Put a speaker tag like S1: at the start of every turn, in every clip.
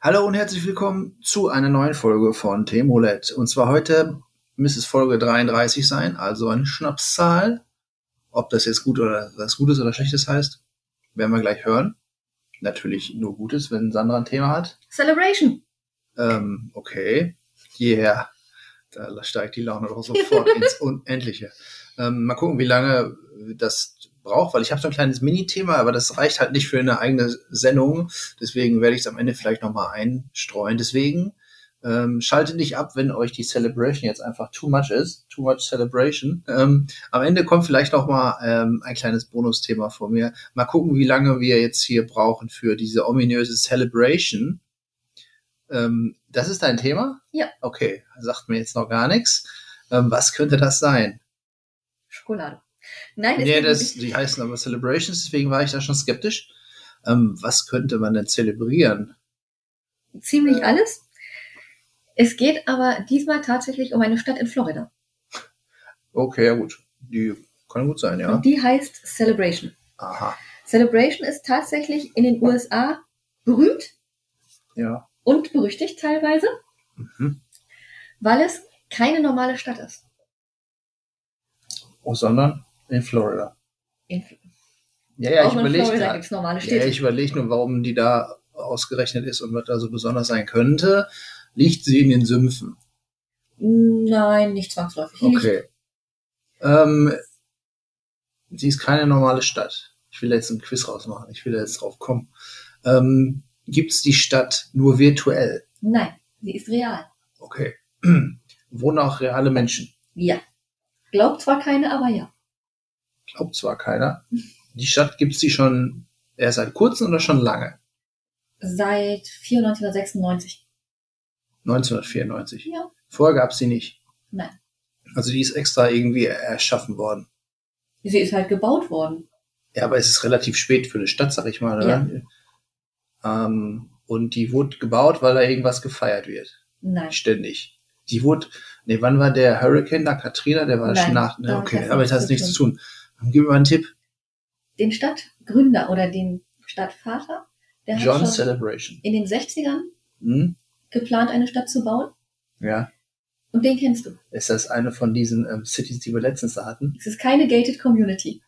S1: Hallo und herzlich willkommen zu einer neuen Folge von Themenroulette. Und zwar heute müsste es Folge 33 sein, also eine Schnapszahl. Ob das jetzt gut oder was Gutes oder Schlechtes heißt, werden wir gleich hören. Natürlich nur Gutes, wenn Sandra ein Thema hat.
S2: Celebration.
S1: Ähm, okay. Yeah. Da steigt die Laune doch sofort ins Unendliche. Ähm, mal gucken, wie lange das braucht, weil ich habe so ein kleines Mini-Thema, aber das reicht halt nicht für eine eigene Sendung. Deswegen werde ich es am Ende vielleicht nochmal einstreuen. Deswegen ähm, schaltet nicht ab, wenn euch die Celebration jetzt einfach too much ist, too much Celebration. Ähm, am Ende kommt vielleicht noch mal ähm, ein kleines Bonusthema von mir. Mal gucken, wie lange wir jetzt hier brauchen für diese ominöse Celebration. Ähm, das ist dein Thema?
S2: Ja.
S1: Okay, sagt mir jetzt noch gar nichts. Ähm, was könnte das sein?
S2: Schokolade. Nein,
S1: Nee, das, die heißen aber Celebrations, deswegen war ich da schon skeptisch. Ähm, was könnte man denn zelebrieren?
S2: ziemlich alles. Es geht aber diesmal tatsächlich um eine Stadt in Florida.
S1: Okay, ja gut. Die kann gut sein, ja.
S2: Und die heißt Celebration.
S1: Aha.
S2: Celebration ist tatsächlich in den USA berühmt
S1: Ja.
S2: und berüchtigt teilweise,
S1: Mhm.
S2: weil es keine normale Stadt ist.
S1: Oh, sondern in Florida.
S2: In,
S1: Ja, ja, ich überlege
S2: Florida
S1: Ja, ich überlege nur, warum die da ausgerechnet ist und was da so besonders sein könnte. Liegt sie in den Sümpfen?
S2: Nein, nicht zwangsläufig.
S1: Okay. Ähm, sie ist keine normale Stadt. Ich will jetzt einen Quiz rausmachen. Ich will jetzt drauf kommen. Ähm, Gibt es die Stadt nur virtuell?
S2: Nein, sie ist real.
S1: Okay. Wohnen auch reale Menschen?
S2: Ja. Glaubt zwar keine, aber ja.
S1: Glaubt zwar keiner. Die Stadt gibt's die schon erst seit kurzem oder schon lange?
S2: Seit 94 oder 96.
S1: 1994.
S2: Ja.
S1: Vorher gab's sie nicht.
S2: Nein.
S1: Also die ist extra irgendwie erschaffen worden.
S2: Sie ist halt gebaut worden.
S1: Ja, aber es ist relativ spät für eine Stadt, sag ich mal. Oder? Ähm, und die wurde gebaut, weil da irgendwas gefeiert wird.
S2: Nein.
S1: Ständig. Die wurde, nee, wann war der Hurricane da? Katrina? Der war
S2: Nein,
S1: schon nach, ne, okay, aber das hat nichts zu tun. Gib mir mal einen Tipp.
S2: Den Stadtgründer oder den Stadtvater, der
S1: John
S2: hat schon
S1: Celebration.
S2: in den 60ern
S1: Hm?
S2: Geplant, eine Stadt zu bauen.
S1: Ja.
S2: Und den kennst du.
S1: Ist das eine von diesen ähm, Cities, die wir letztens da hatten?
S2: Es ist keine gated Community.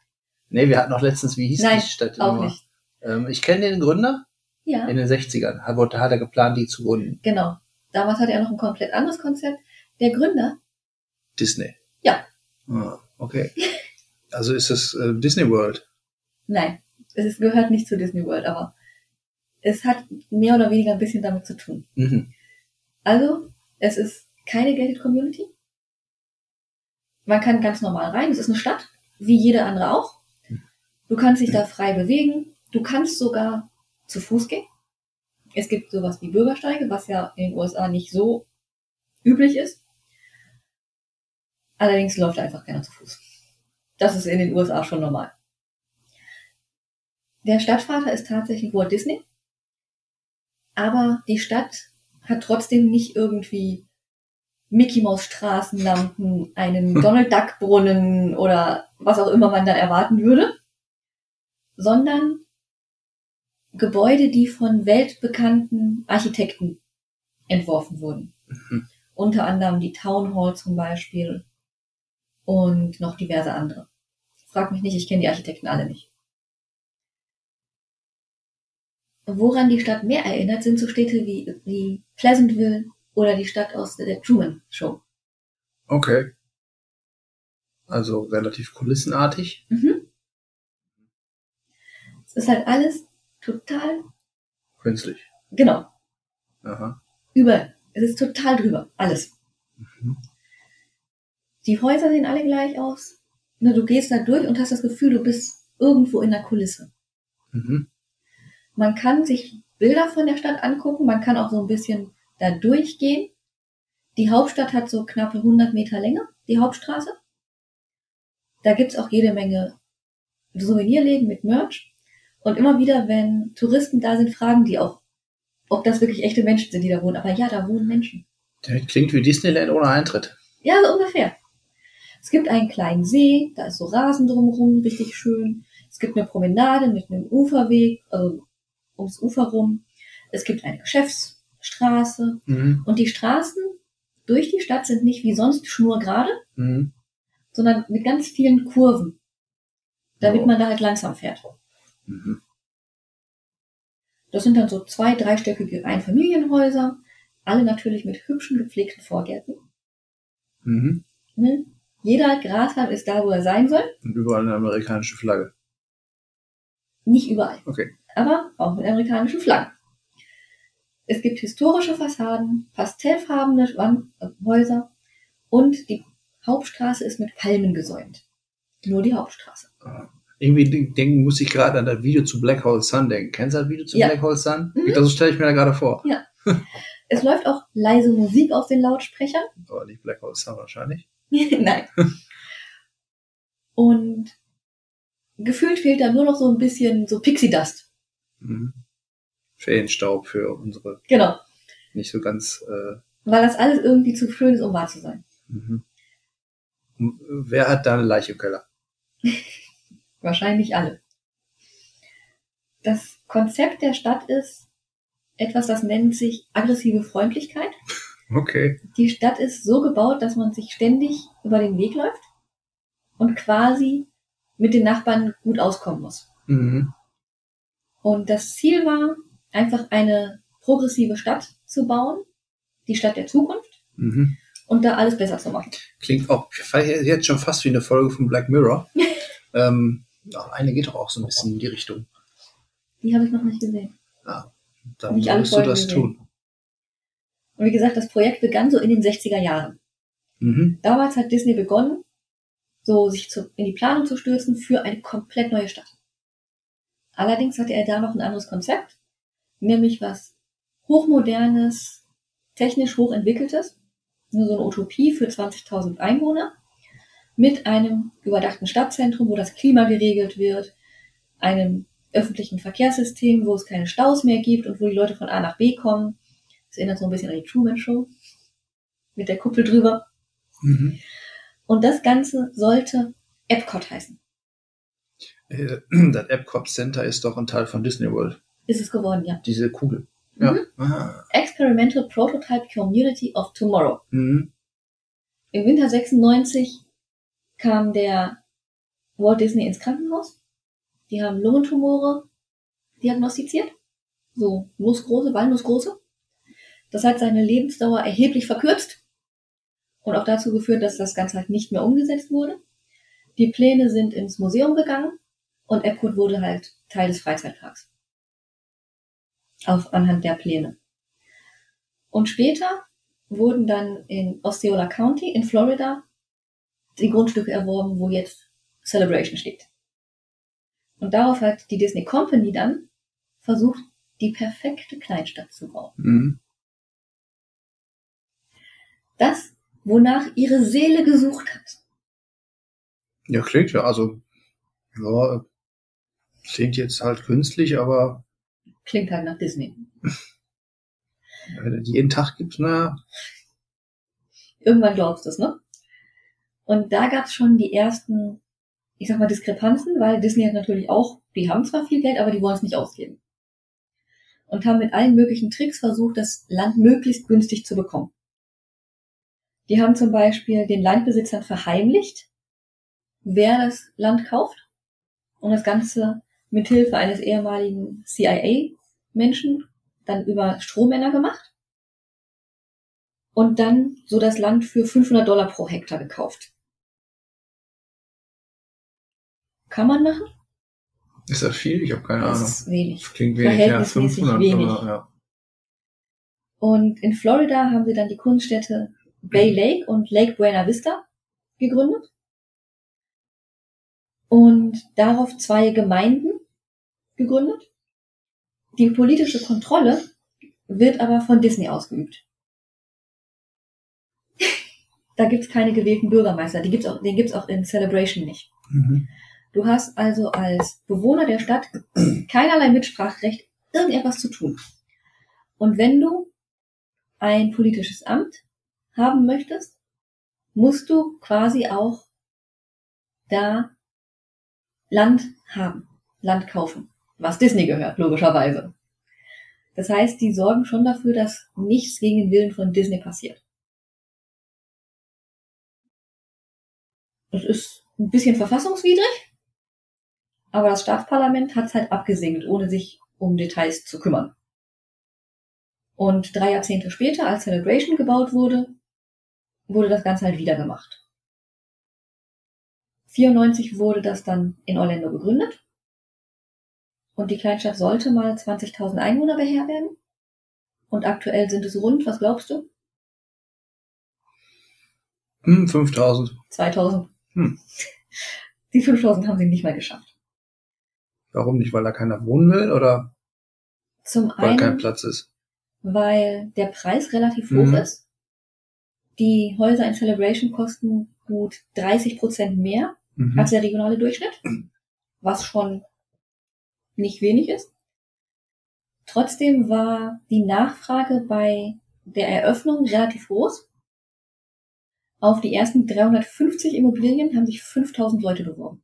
S1: Nee, wir hatten noch letztens, wie hieß
S2: Nein,
S1: die Stadt?
S2: Auch
S1: nochmal?
S2: nicht.
S1: Ähm, ich kenne den Gründer
S2: Ja,
S1: in den 60ern. Hat, hat er geplant, die zu gründen.
S2: genau. Damals hatte er noch ein komplett anderes Konzept. Der Gründer,
S1: Disney.
S2: Ja.
S1: Ah, okay. Also ist es äh, Disney World.
S2: nein, es ist, gehört nicht zu Disney World, aber es hat mehr oder weniger ein bisschen damit zu tun.
S1: Mhm.
S2: Also, es ist keine gated Community. Man kann ganz normal rein. Es ist eine Stadt, wie jede andere auch. Du kannst dich da frei bewegen. Du kannst sogar zu Fuß gehen. Es gibt sowas wie Bürgersteige, was ja in den USA nicht so üblich ist. Allerdings läuft einfach keiner zu Fuß. Das ist in den USA schon normal. Der Stadtvater ist tatsächlich Walt Disney. Aber die Stadt hat trotzdem nicht irgendwie Mickey Maus Straßenlampen, einen Donald Duck Brunnen oder was auch immer man da erwarten würde, sondern Gebäude, die von weltbekannten Architekten entworfen wurden.
S1: Mhm.
S2: Unter anderem die Town Hall zum Beispiel und noch diverse andere. Frag mich nicht, ich kenne die Architekten alle nicht. Woran die Stadt mehr erinnert, sind so Städte wie, wie Pleasantville oder die Stadt aus der Truman Show.
S1: Okay. Also relativ kulissenartig.
S2: Mhm. Es ist halt alles total,
S1: Künstlich.
S2: genau,
S1: Aha.
S2: über. Es ist total drüber, alles.
S1: Mhm.
S2: Die Häuser sehen alle gleich aus. Du gehst da durch und hast das Gefühl, du bist irgendwo in der Kulisse.
S1: Mhm.
S2: Man kann sich Bilder von der Stadt angucken, man kann auch so ein bisschen da durchgehen. Die Hauptstadt hat so knappe 100 Meter Länge, die Hauptstraße. Da gibt's auch jede Menge Souvenirläden mit Merch. Und immer wieder, wenn Touristen da sind, fragen die auch ob das wirklich echte Menschen sind, die da wohnen. Aber ja, da wohnen Menschen.
S1: Das klingt wie Disneyland ohne Eintritt.
S2: Ja, so ungefähr. Es gibt einen kleinen See, da ist so Rasen drumherum, richtig schön. Es gibt eine Promenade mit einem Uferweg, also ums Ufer rum. Es gibt eine Geschäftsstraße.
S1: Mhm.
S2: Und die Straßen durch die Stadt sind nicht wie sonst schnurgerade,
S1: Mhm.
S2: sondern mit ganz vielen Kurven, damit
S1: Oh.
S2: man da halt langsam fährt.
S1: Mhm.
S2: Das sind dann so zwei, dreistöckige Einfamilienhäuser, alle natürlich mit hübschen, gepflegten Vorgärten.
S1: Mhm.
S2: Ne? Jeder Grashalm ist da, wo er sein soll.
S1: Und überall eine amerikanische Flagge.
S2: Nicht überall,
S1: Okay.
S2: Aber auch mit amerikanischen Flaggen. Es gibt historische Fassaden, pastellfarbene Wand Häuser und die Hauptstraße ist mit Palmen gesäumt. Nur die Hauptstraße.
S1: Irgendwie de- denken muss ich gerade an das Video zu Black Hole Sun denken. Kennst du das Video zu
S2: Ja.
S1: Black Hole Sun?
S2: Mhm.
S1: Das stelle ich mir da gerade vor.
S2: Es läuft auch leise Musik aus den Lautsprechern.
S1: Aber nicht Black Hole Sun wahrscheinlich.
S2: Nein. Und gefühlt fehlt da nur noch so ein bisschen so Pixie Dust.
S1: Mhm. Feenstaub für unsere
S2: Genau.
S1: nicht so ganz. Äh,
S2: Weil das alles irgendwie zu schön ist, um wahr zu sein.
S1: mhm. Und Wer hat da eine Leiche im Keller?
S2: Wahrscheinlich alle. Das Konzept der Stadt ist etwas, das nennt sich aggressive Freundlichkeit.
S1: Okay.
S2: Die Stadt ist so gebaut, dass man sich ständig über den Weg läuft und quasi mit den Nachbarn gut auskommen muss.
S1: Mhm.
S2: Und das Ziel war, einfach eine progressive Stadt zu bauen, die Stadt der Zukunft,
S1: Mhm.
S2: und da alles besser zu machen.
S1: Klingt auch jetzt schon fast wie eine Folge von Black Mirror. ähm, eine geht doch auch so ein bisschen in die Richtung.
S2: Die habe ich noch nicht gesehen.
S1: Dann
S2: Nicht alle
S1: musst du das
S2: gesehen.
S1: tun.
S2: Und wie gesagt, das Projekt begann so in den 60er Jahren.
S1: Mhm.
S2: Damals hat Disney begonnen, so sich zu, in die Planung zu stürzen für eine komplett neue Stadt. Allerdings hatte er da noch ein anderes Konzept, nämlich was hochmodernes, technisch hochentwickeltes, nur so eine Utopie für 20.000 Einwohner, mit einem überdachten Stadtzentrum, wo das Klima geregelt wird, einem öffentlichen Verkehrssystem, wo es keine Staus mehr gibt und wo die Leute von A nach B kommen. Das erinnert so ein bisschen an die Truman Show mit der Kuppel drüber.
S1: Mhm.
S2: Und das Ganze sollte Epcot heißen.
S1: Äh, Das Epcot Center ist doch ein Teil von Disney World.
S2: Ist es geworden, ja.
S1: Diese Kugel.
S2: Mhm.
S1: Ja. Ah.
S2: Experimental Prototype Community of Tomorrow.
S1: Mhm.
S2: Im Winter 96 kam der Walt Disney ins Krankenhaus. Die haben Lungentumore diagnostiziert. So nussgroße, walnussgroße. Das hat seine Lebensdauer erheblich verkürzt und auch dazu geführt, dass das Ganze halt nicht mehr umgesetzt wurde. Die Pläne sind ins Museum gegangen und Epcot wurde halt Teil des Freizeitparks. Auf anhand der Pläne. Und später wurden dann in Osceola County in Florida die Grundstücke erworben, wo jetzt Celebration steht. Und darauf hat die Disney Company dann versucht, die perfekte Kleinstadt zu bauen.
S1: Mhm.
S2: Das, wonach ihre Seele gesucht hat.
S1: Ja, klingt ja, also, ja, klingt jetzt halt künstlich, aber
S2: Klingt halt nach Disney.
S1: wenn es jeden Tag gibt, na,
S2: Irgendwann glaubst du es, ne? Und da gab es schon die ersten, ich sag mal, Diskrepanzen, weil Disney hat natürlich auch, die haben zwar viel Geld, aber die wollen es nicht ausgeben. Und haben mit allen möglichen Tricks versucht, das Land möglichst günstig zu bekommen. Die haben zum Beispiel den Landbesitzern verheimlicht, wer das Land kauft und das Ganze mit Hilfe eines ehemaligen CIA-Menschen dann über Strohmänner gemacht und dann so das Land für 500 Dollar pro Hektar gekauft. Kann man machen?
S1: ist das viel? Ich habe keine
S2: Das
S1: Ahnung.
S2: ist wenig.
S1: Das klingt wenig, ja,
S2: verhältnismäßig
S1: 500,
S2: wenig.
S1: aber, ja.
S2: Und in Florida haben sie dann die Kunststätte Bay Lake und Lake Buena Vista gegründet. Und darauf zwei Gemeinden gegründet. Die politische Kontrolle wird aber von Disney ausgeübt. da gibt's keine gewählten Bürgermeister. Die gibt's auch, den gibt's auch in Celebration nicht.
S1: Mhm.
S2: Du hast also als Bewohner der Stadt keinerlei Mitspracherecht, irgendetwas zu tun. Und wenn du ein politisches Amt haben möchtest, musst du quasi auch da Land haben, Land kaufen, was Disney gehört, logischerweise. Das heißt, die sorgen schon dafür, dass nichts gegen den Willen von Disney passiert. Das ist ein bisschen verfassungswidrig, aber das Staatsparlament hat es halt abgesegnet, ohne sich um Details zu kümmern. Und drei Jahrzehnte später, als Celebration gebaut wurde, wurde das Ganze halt wieder gemacht. 94 wurde das dann in Orlando gegründet. Und die Kleinstadt sollte mal 20.000 Einwohner beherbergen. Und aktuell sind es rund, was glaubst du?
S1: Hm, 5000.
S2: 2000.
S1: Hm.
S2: Die 5000 haben sie nicht mal geschafft.
S1: Warum nicht? Weil da keiner wohnen will oder
S2: Zum
S1: weil
S2: einen,
S1: kein Platz ist?
S2: weil der Preis relativ hoch
S1: Mhm.
S2: ist. Die Häuser in Celebration kosten gut 30 Prozent mehr
S1: Mhm.
S2: als der regionale Durchschnitt, was schon nicht wenig ist. Trotzdem war die Nachfrage bei der Eröffnung relativ groß. Auf die ersten 350 Immobilien haben sich 5000 Leute beworben.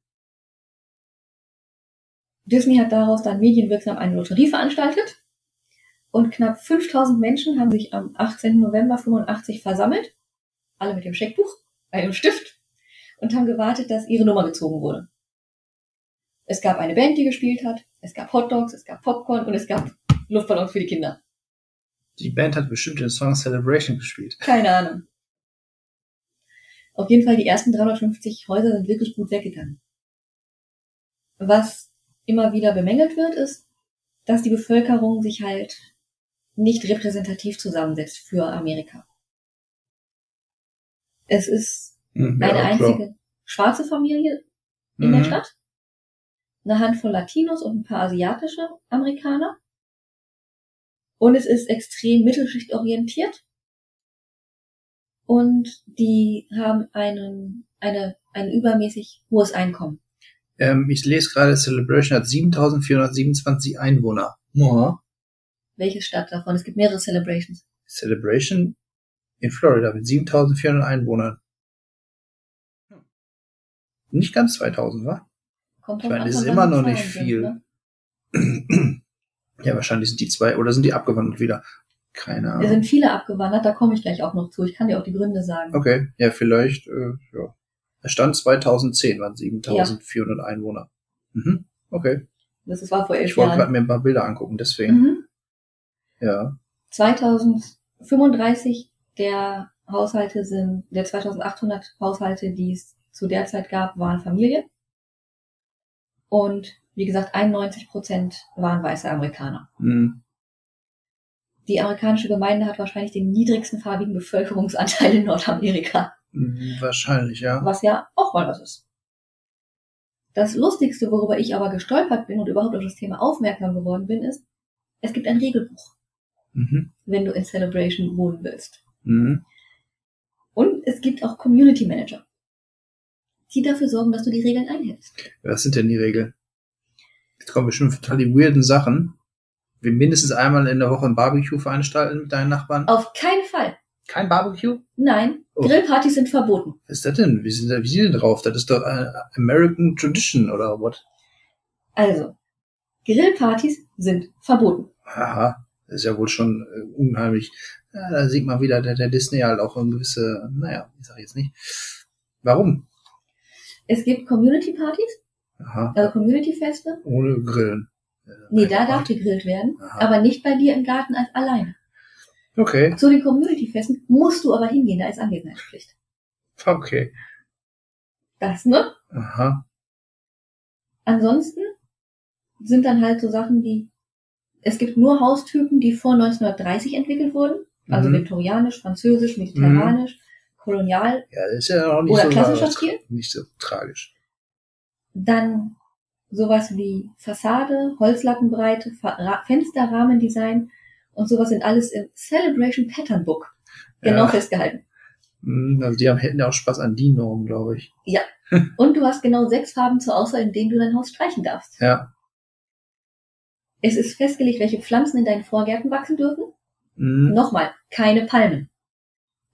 S2: Disney hat daraus dann medienwirksam eine Lotterie veranstaltet und knapp 5000 Menschen haben sich am 18. November 85 versammelt, alle mit dem Scheckbuch, einem Stift und haben gewartet, dass ihre Nummer gezogen wurde. Es gab eine Band, die gespielt hat, es gab Hotdogs, es gab Popcorn und es gab Luftballons für die Kinder.
S1: Die Band hat bestimmt den Song Celebration gespielt.
S2: Keine Ahnung. Auf jeden Fall, die ersten 350 Häuser sind wirklich gut weggegangen. Was immer wieder bemängelt wird, ist, dass die Bevölkerung sich halt nicht repräsentativ zusammensetzt für Amerika. Es ist eine
S1: ja, klar.
S2: einzige schwarze Familie in der
S1: Mhm.
S2: Stadt, eine Handvoll Latinos und ein paar asiatische Amerikaner. Und es ist extrem mittelschichtorientiert. Und die haben einen, eine, ein übermäßig hohes Einkommen.
S1: Ähm, ich lese gerade, Celebration hat 7427 Einwohner. Ja.
S2: Welche Stadt davon? Es gibt mehrere Celebrations.
S1: Celebration in Florida mit 7400 Einwohnern. Nicht ganz 2000, wa?
S2: Kommt
S1: Ich meine, das ist immer noch nicht viel.
S2: ne?
S1: ja, wahrscheinlich sind die zwei, oder sind die abgewandert wieder? Keine
S2: Es
S1: Ahnung.
S2: sind viele abgewandert, da komme ich gleich auch noch zu. Ich kann dir auch die Gründe sagen.
S1: Okay, ja, vielleicht, äh, ja. Es stand 2010, waren 7400 Einwohner. Mhm. Okay.
S2: Das war vor elf
S1: Ich wollte gerade mir ein paar Bilder angucken, deswegen.
S2: Mhm.
S1: Ja.
S2: 2035 der Haushalte sind, der 2800 Haushalte, die es zu der Zeit gab, waren Familien. Und wie gesagt, 91 Prozent waren weiße Amerikaner.
S1: Hm.
S2: Die amerikanische Gemeinde hat wahrscheinlich den niedrigsten farbigen Bevölkerungsanteil in Nordamerika,
S1: Hm, Wahrscheinlich, ja.
S2: was ja auch mal was ist. Das Lustigste, worüber ich aber gestolpert bin und überhaupt auf das Thema aufmerksam geworden bin, ist, es gibt ein Regelbuch,
S1: Mhm.
S2: wenn du in Celebration wohnen willst.
S1: Mhm.
S2: Und es gibt auch Community Manager, die dafür sorgen, dass du die Regeln einhältst.
S1: Was sind denn die Regeln? Jetzt kommen bestimmt total die weirden Sachen. Wir mindestens einmal in der Woche ein Barbecue veranstalten mit deinen Nachbarn.
S2: Auf keinen Fall.
S1: Kein Barbecue?
S2: Nein,
S1: Oh.
S2: Grillpartys sind verboten.
S1: Was ist das denn? Wie sind, wie sind die denn drauf? Das ist doch äh, American Tradition oder what?
S2: Also, Grillpartys sind verboten.
S1: Aha, das ist ja wohl schon äh, unheimlich. Ja, da sieht man wieder, der, der Disney halt auch eine gewisse, naja, ich sag jetzt nicht. Warum?
S2: Es gibt Community Partys,
S1: Aha,
S2: also Community Feste.
S1: ohne Grillen. Äh,
S2: Nee, da darf gegrillt werden,
S1: Aha.
S2: aber nicht bei dir im Garten als alleine.
S1: Okay,
S2: Zu den Community Festen musst du aber hingehen, da ist Anwesenheitspflicht.
S1: okay.
S2: Das, ne?
S1: Aha.
S2: Ansonsten sind dann halt so Sachen wie, es gibt nur Haustypen, die vor 1930 entwickelt wurden, also
S1: Mhm.
S2: viktorianisch, französisch, mediterranisch, kolonial,
S1: Ja, ist ja auch nicht
S2: Oder
S1: so
S2: klassischer Stil?
S1: Nicht so tragisch.
S2: dann sowas wie Fassade, Holzlackenbreite, Fa- Ra- Fensterrahmendesign und sowas sind alles im Celebration Pattern Book genau
S1: Ja.
S2: festgehalten.
S1: Hm, Also die haben, hätten ja auch Spaß an die Normen, glaube ich.
S2: Und du hast genau sechs Farben zur Auswahl, in denen du dein Haus streichen darfst.
S1: Ja.
S2: Es ist festgelegt, welche Pflanzen in deinen Vorgärten wachsen dürfen.
S1: Mhm.
S2: Nochmal, keine Palmen.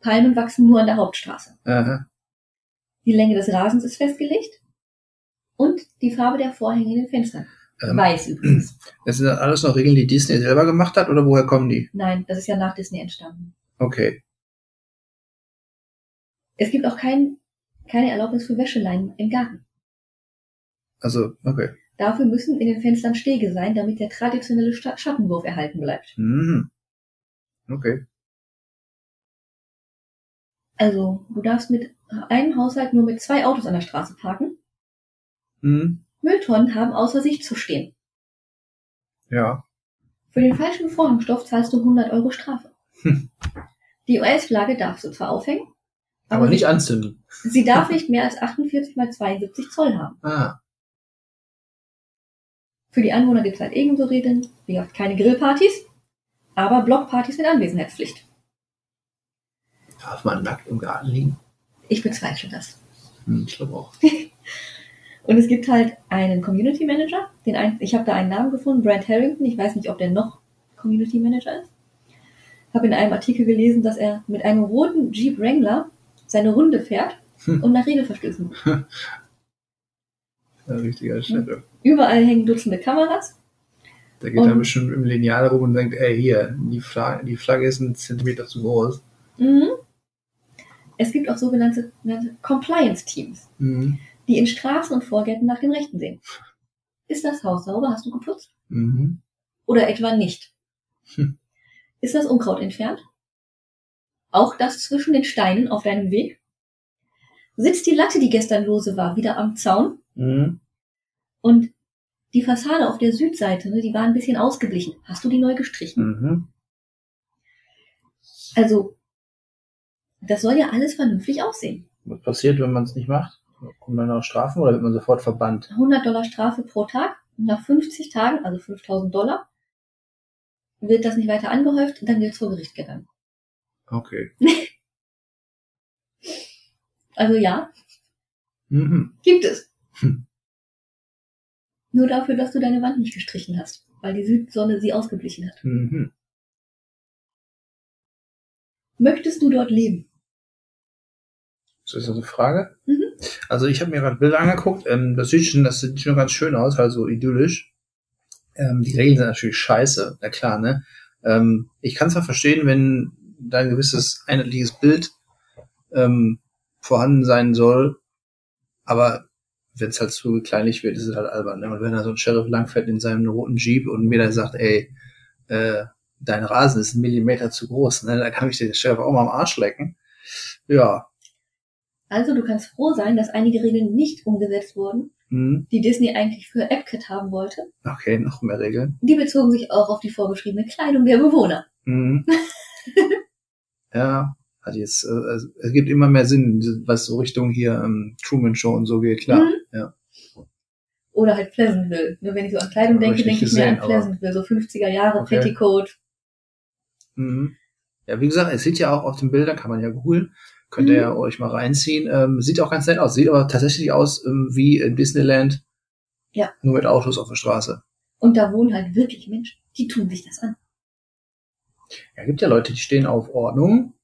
S2: Palmen wachsen nur an der Hauptstraße.
S1: Aha.
S2: Die Länge des Rasens ist festgelegt und die Farbe der Vorhänge in den Fenstern.
S1: Ähm,
S2: Weiß übrigens.
S1: Das sind dann alles noch Regeln, die Disney selber gemacht hat oder woher kommen die?
S2: Nein, das ist ja nach Disney entstanden.
S1: Okay.
S2: Es gibt auch kein, keine Erlaubnis für Wäscheleinen im Garten.
S1: Also, okay.
S2: Dafür müssen in den Fenstern Stege sein, damit der traditionelle Schattenwurf erhalten bleibt.
S1: Mhm. Okay.
S2: Also, du darfst mit einem Haushalt nur mit zwei Autos an der Straße parken.
S1: Mhm.
S2: Mülltonnen haben außer Sicht zu stehen.
S1: Ja.
S2: Für den falschen Vorhangstoff zahlst du 100 Euro Strafe.
S1: Hm.
S2: Die US-Flagge darfst du zwar aufhängen,
S1: Aber,
S2: aber,
S1: nicht anzünden.
S2: sie darf nicht mehr als 48 mal 72 Zoll haben.
S1: Ah.
S2: Für die Anwohner gibt es halt ebenso Regeln, wie gesagt, keine Grillpartys, aber Blockpartys mit Anwesenheitspflicht.
S1: Darf man nackt im Garten liegen?
S2: Ich bezweifle das.
S1: Hm, ich glaube auch.
S2: Und es gibt halt einen Community Manager, den ein, ich habe da einen Namen gefunden, Brent Harrington, ich weiß nicht, ob der noch Community Manager ist. Habe in einem Artikel gelesen, dass er mit einem roten Jeep Wrangler seine Runde fährt
S1: Hm.
S2: und nach Regelverstößen.
S1: Richtiger Städte.
S2: Überall hängen Dutzende Kameras.
S1: Der geht dann bestimmt im Lineal rum und denkt, ey, hier, die Flagge, die Flagge ist ein Zentimeter zu groß.
S2: Mhm. Es gibt auch sogenannte, sogenannte Compliance Teams,
S1: Mhm.
S2: die in Straßen und Vorgärten nach dem Rechten sehen. Ist das Haus sauber? Hast du geputzt?
S1: Mhm.
S2: Oder etwa nicht?
S1: Hm.
S2: Ist das Unkraut entfernt? Auch das zwischen den Steinen auf deinem Weg? Sitzt die Latte, die gestern lose war, wieder am Zaun?
S1: Mhm.
S2: Und die Fassade auf der Südseite, ne, die war ein bisschen ausgeblichen. Hast du die neu gestrichen?
S1: Mhm.
S2: Also, das soll ja alles vernünftig aussehen.
S1: Was passiert, wenn man es nicht macht? Kommt man auch Strafen oder wird man sofort verbannt?
S2: 100 Dollar Strafe pro Tag. Und nach 50 Tagen, also 5000 Dollar, wird das nicht weiter angehäuft und dann wird es vor Gericht gegangen.
S1: Okay.
S2: Also ja,
S1: Mhm.
S2: gibt es.
S1: Hm.
S2: Nur dafür, dass du deine Wand nicht gestrichen hast, weil die Südsonne sie ausgeblichen hat.
S1: Mhm.
S2: Möchtest du dort leben?
S1: Ist das eine Frage?
S2: Mhm.
S1: Also ich habe mir gerade Bilder angeguckt. Ähm, das sieht schon, das sieht schon ganz schön aus, also idyllisch. Ähm, die Regeln sind natürlich scheiße, na klar, ne? Ähm, ich kann zwar verstehen, wenn da ein gewisses einheitliches Bild ähm, vorhanden sein soll, aber wenn es halt zu kleinlich wird, ist es halt albern. Ne? Und wenn da so ein Sheriff langfährt in seinem roten Jeep und mir dann sagt, ey, äh, dein Rasen ist ein Millimeter zu groß, ne? da kann ich den Sheriff auch mal am Arsch lecken. Ja.
S2: Also du kannst froh sein, dass einige Regeln nicht umgesetzt wurden,
S1: Hm.
S2: die Disney eigentlich für Epcot haben wollte.
S1: Okay, noch mehr Regeln.
S2: Die bezogen sich auch auf die vorgeschriebene Kleidung der Bewohner.
S1: Mhm. ja, hat jetzt, äh, also, es gibt immer mehr Sinn, was so Richtung hier ähm, Truman Show und so geht, klar.
S2: Mhm.
S1: Ja.
S2: Oder halt Pleasantville. Nur wenn ich so an Kleidung denke,
S1: ich
S2: denke ich mir an
S1: gesehen,
S2: Pleasantville. So 50er Jahre,
S1: Okay.
S2: Petticoat.
S1: Mhm. Ja, wie gesagt, es sieht ja auch auf den Bildern, kann man ja googeln, könnt ihr
S2: Mhm.
S1: ja euch mal reinziehen. Ähm, sieht auch ganz nett aus, sieht aber tatsächlich aus ähm, wie in Disneyland.
S2: Ja.
S1: Nur mit Autos auf der Straße.
S2: Und da wohnen halt wirklich Menschen. Die tun sich das an.
S1: Ja, gibt ja Leute, die stehen auf Ordnung.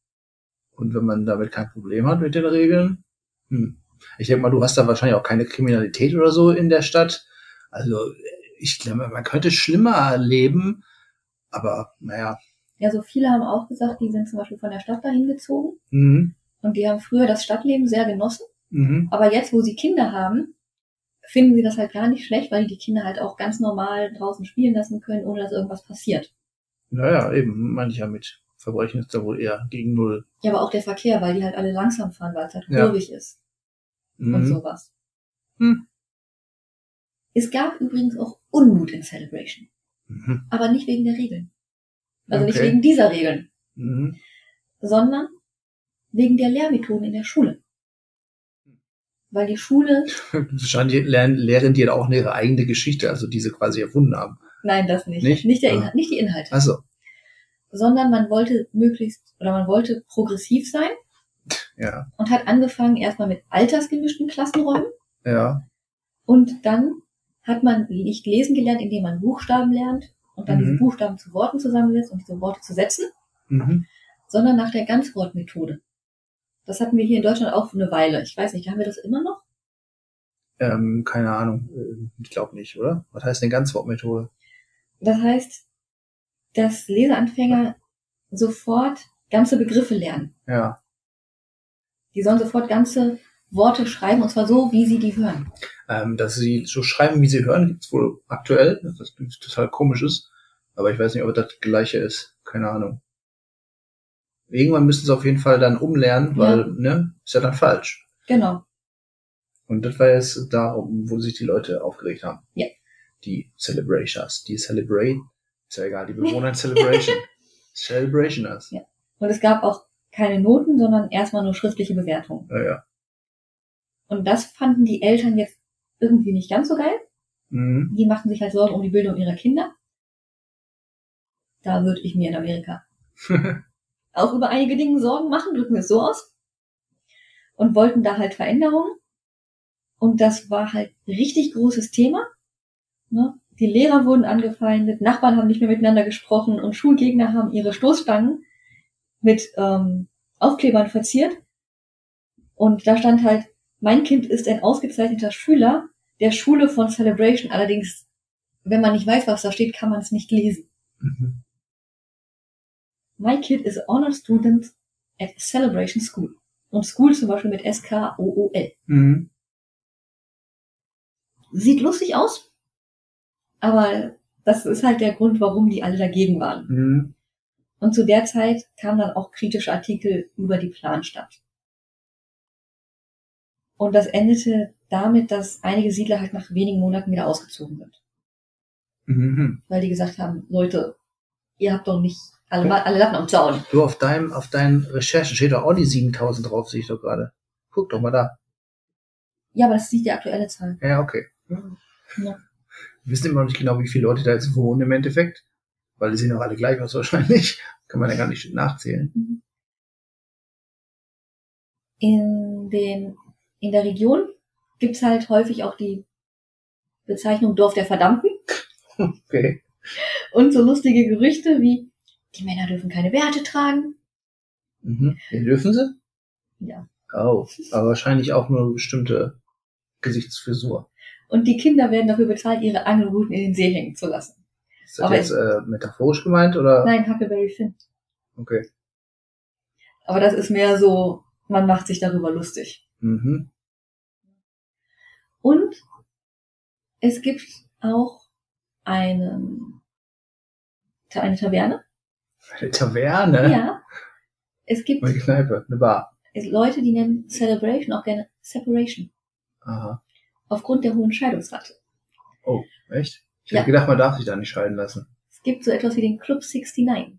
S1: Und wenn man damit kein Problem hat mit den Regeln, hm. Ich denke mal, du hast da wahrscheinlich auch keine Kriminalität oder so in der Stadt. Also, ich glaube, man könnte schlimmer leben, aber naja.
S2: Ja, so viele haben auch gesagt, die sind zum Beispiel von der Stadt dahin gezogen.
S1: Mhm.
S2: Und die haben früher das Stadtleben sehr genossen.
S1: Mhm.
S2: Aber jetzt, wo sie Kinder haben, finden sie das halt gar nicht schlecht, weil die Kinder halt auch ganz normal draußen spielen lassen können, ohne dass irgendwas passiert.
S1: Naja, eben, meine ich ja mit. Verbrechen ist da wohl eher gegen Null.
S2: Ja, aber auch der Verkehr, weil die halt alle langsam fahren, weil es halt
S1: Ja.
S2: kurvig ist und
S1: Mhm.
S2: sowas.
S1: Hm.
S2: Es gab übrigens auch Unmut in Celebration,
S1: Mhm.
S2: aber nicht wegen der Regeln. Also nicht
S1: Okay.
S2: wegen dieser Regeln,
S1: Mhm.
S2: sondern wegen der Lehrmethoden in der Schule. Weil die Schule,
S1: Wahrscheinlich lernen, lehren die ja auch ihre eigene Geschichte, also diese quasi erfunden haben.
S2: nein, das nicht,
S1: Nicht?
S2: nicht, der
S1: Ah.
S2: Inhalt, nicht die Inhalte,
S1: Also,
S2: sondern man wollte möglichst oder man wollte progressiv sein
S1: ja,
S2: und hat angefangen erstmal mit altersgemischten Klassenräumen
S1: ja.
S2: und dann hat man nicht lesen gelernt, indem man Buchstaben lernt und dann
S1: Mhm.
S2: diese Buchstaben zu Worten zusammensetzt und diese Worte zu Sätzen.
S1: Mhm.
S2: sondern nach der Ganzwortmethode. Das hatten wir hier in Deutschland auch für eine Weile. Ich weiß nicht, haben wir das immer noch?
S1: Ähm, keine Ahnung. Äh, Ich glaube nicht, oder? Was heißt denn Ganzwortmethode?
S2: Das heißt, dass Leseanfänger sofort ganze Begriffe lernen.
S1: Ja.
S2: Die sollen sofort ganze Worte schreiben, und zwar so, wie sie die hören.
S1: Ähm, dass sie so schreiben, wie sie hören, gibt's wohl aktuell, was total komisch ist. Aber ich weiß nicht, ob das gleiche ist. Keine Ahnung. Irgendwann müssen sie auf jeden Fall dann umlernen, weil,
S2: Ja.
S1: ne, ist ja dann falsch.
S2: Genau.
S1: Und das war jetzt da, wo sich die Leute aufgeregt haben.
S2: Ja.
S1: Die Celebrations, die Celebrate, ist ja egal, die Bewohner Celebration. Celebrationers.
S2: Ja. Und es gab auch keine Noten, sondern erstmal nur schriftliche Bewertungen.
S1: Ja, ja.
S2: Und das fanden die Eltern jetzt irgendwie nicht ganz so geil.
S1: Mhm.
S2: Die machten sich halt Sorgen um die Bildung ihrer Kinder. Da würde ich mir in Amerika auch über einige Dinge Sorgen machen, drücken wir es so aus. Und wollten da halt Veränderungen. Und das war halt richtig großes Thema. Ne? Die Lehrer wurden angefeindet, Nachbarn haben nicht mehr miteinander gesprochen und Schulgegner haben ihre Stoßstangen mit ähm, Aufklebern verziert. Und da stand halt, mein Kind ist ein ausgezeichneter Schüler der Schule von Celebration. Allerdings, wenn man nicht weiß, was da steht, kann man es nicht lesen.
S1: Mhm.
S2: My kid is a honor student at Celebration School. Und School zum Beispiel mit S-K-O-O-L.
S1: Mhm.
S2: Sieht lustig aus, aber das ist halt der Grund, warum die alle dagegen waren.
S1: Mhm.
S2: Und zu der Zeit kamen dann auch kritische Artikel über die Planstadt. Und das endete damit, dass einige Siedler halt nach wenigen Monaten wieder ausgezogen sind.
S1: Mhm.
S2: Weil die gesagt haben, Leute, ihr habt doch nicht alle, alle Latten am Zaun.
S1: Du, auf deinem, auf deinen Recherchen steht doch auch die 7000 drauf, sehe ich doch gerade. Guck doch mal da.
S2: Ja, aber das ist nicht die aktuelle Zahl.
S1: Ja, okay.
S2: Ja.
S1: Wir wissen immer noch nicht genau, wie viele Leute da jetzt wohnen im Endeffekt. Weil die sehen doch alle gleich aus wahrscheinlich. Kann man ja gar nicht nachzählen.
S2: In den, in der Region gibt's halt häufig auch die Bezeichnung Dorf der Verdammten
S1: Okay.
S2: und so lustige Gerüchte wie, die Männer dürfen keine Bärte tragen.
S1: Mhm. Ja, dürfen sie?
S2: Ja.
S1: Oh. Aber wahrscheinlich auch nur bestimmte Gesichtsfrisur.
S2: Und die Kinder werden dafür bezahlt, ihre Angelruten in den See hängen zu lassen.
S1: Ist das
S2: Aber
S1: jetzt äh, metaphorisch gemeint oder?
S2: Nein, Huckleberry Finn.
S1: Okay.
S2: Aber das ist mehr so, man macht sich darüber lustig.
S1: Mhm.
S2: Und es gibt auch einen, eine Taverne.
S1: Eine Taverne?
S2: Ja. Es gibt
S1: Eine Kneipe, eine Bar.
S2: Leute, die nennen Celebration auch gerne Separation.
S1: Aha.
S2: Aufgrund der hohen Scheidungsrate.
S1: Oh, echt? Ich
S2: Ja.
S1: hätte gedacht, man darf sich da nicht scheiden lassen.
S2: Es gibt so etwas wie den Club 69,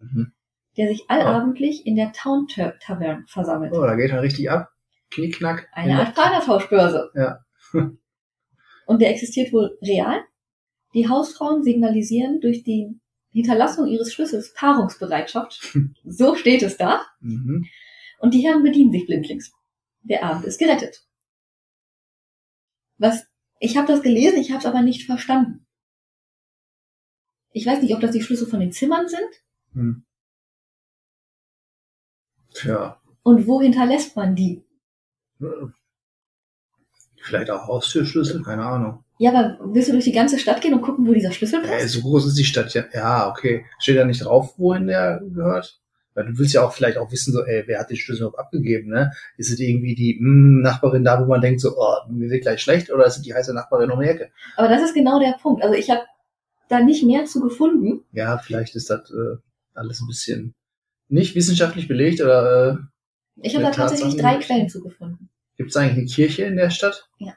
S1: Mhm.
S2: der sich allabendlich in der Town Ta- Tavern versammelt.
S1: Oh, da geht er richtig ab. Knickknack.
S2: Eine Art Partnertauschbörse.
S1: Ja.
S2: Und der existiert wohl real. Die Hausfrauen signalisieren durch die Hinterlassung ihres Schlüssels Paarungsbereitschaft. So steht es da.
S1: Mhm.
S2: Und die Herren bedienen sich blindlings. Der Abend ist gerettet. Was? Ich habe das gelesen, ich habe es aber nicht verstanden. Ich weiß nicht, ob das die Schlüssel von den Zimmern sind
S1: Hm. Tja.
S2: und wo hinterlässt man die?
S1: Vielleicht auch Haustürschlüssel, keine Ahnung.
S2: Ja, aber willst du durch die ganze Stadt gehen und gucken, wo dieser Schlüssel
S1: Äh,
S2: passt?
S1: so groß ist die Stadt ja. Ja, okay. Steht da nicht drauf, wohin der gehört? Weil du willst ja auch vielleicht auch wissen, so, ey, wer hat den Schlüssel überhaupt abgegeben, ne? Ist es irgendwie die mm, Nachbarin da, wo man denkt, so, oh, mir wird gleich schlecht, oder ist es die heiße Nachbarin um die Ecke?
S2: Aber das ist genau der Punkt. Also ich habe da nicht mehr zu gefunden.
S1: Ja, vielleicht ist das äh, alles ein bisschen nicht wissenschaftlich belegt, oder äh,
S2: Ich habe da tatsächlich drei Quellen zu gefunden.
S1: Gibt es eigentlich eine Kirche in der Stadt?
S2: Ja.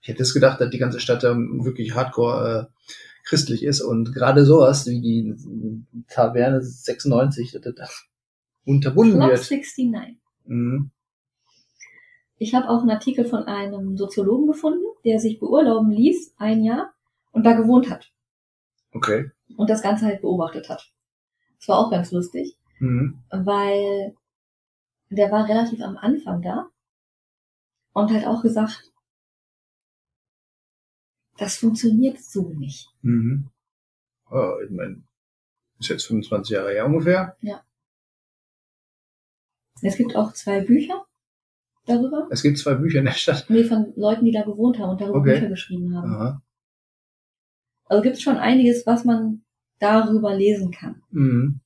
S1: Ich hätte es gedacht, dass die ganze Stadt ähm, wirklich hardcore äh, christlich ist und gerade sowas wie die Taverne 96 dass das da unterbunden
S2: Club
S1: wird.
S2: 69.
S1: Mhm.
S2: Ich habe auch einen Artikel von einem Soziologen gefunden, der sich beurlauben ließ, ein Jahr, und da gewohnt hat
S1: Okay.
S2: und das Ganze halt beobachtet hat. Das war auch ganz lustig,
S1: Mhm.
S2: weil der war relativ am Anfang da und hat auch gesagt, das funktioniert so nicht.
S1: Mhm. Oh, ich mein, Ist jetzt 25 Jahre her ungefähr.
S2: Es gibt auch zwei Bücher darüber.
S1: Es gibt zwei Bücher in der Stadt.
S2: Nee, von Leuten, die da gewohnt haben und darüber
S1: Okay.
S2: Bücher geschrieben haben.
S1: Aha.
S2: Also gibt es schon einiges, was man darüber lesen kann.
S1: Mhm.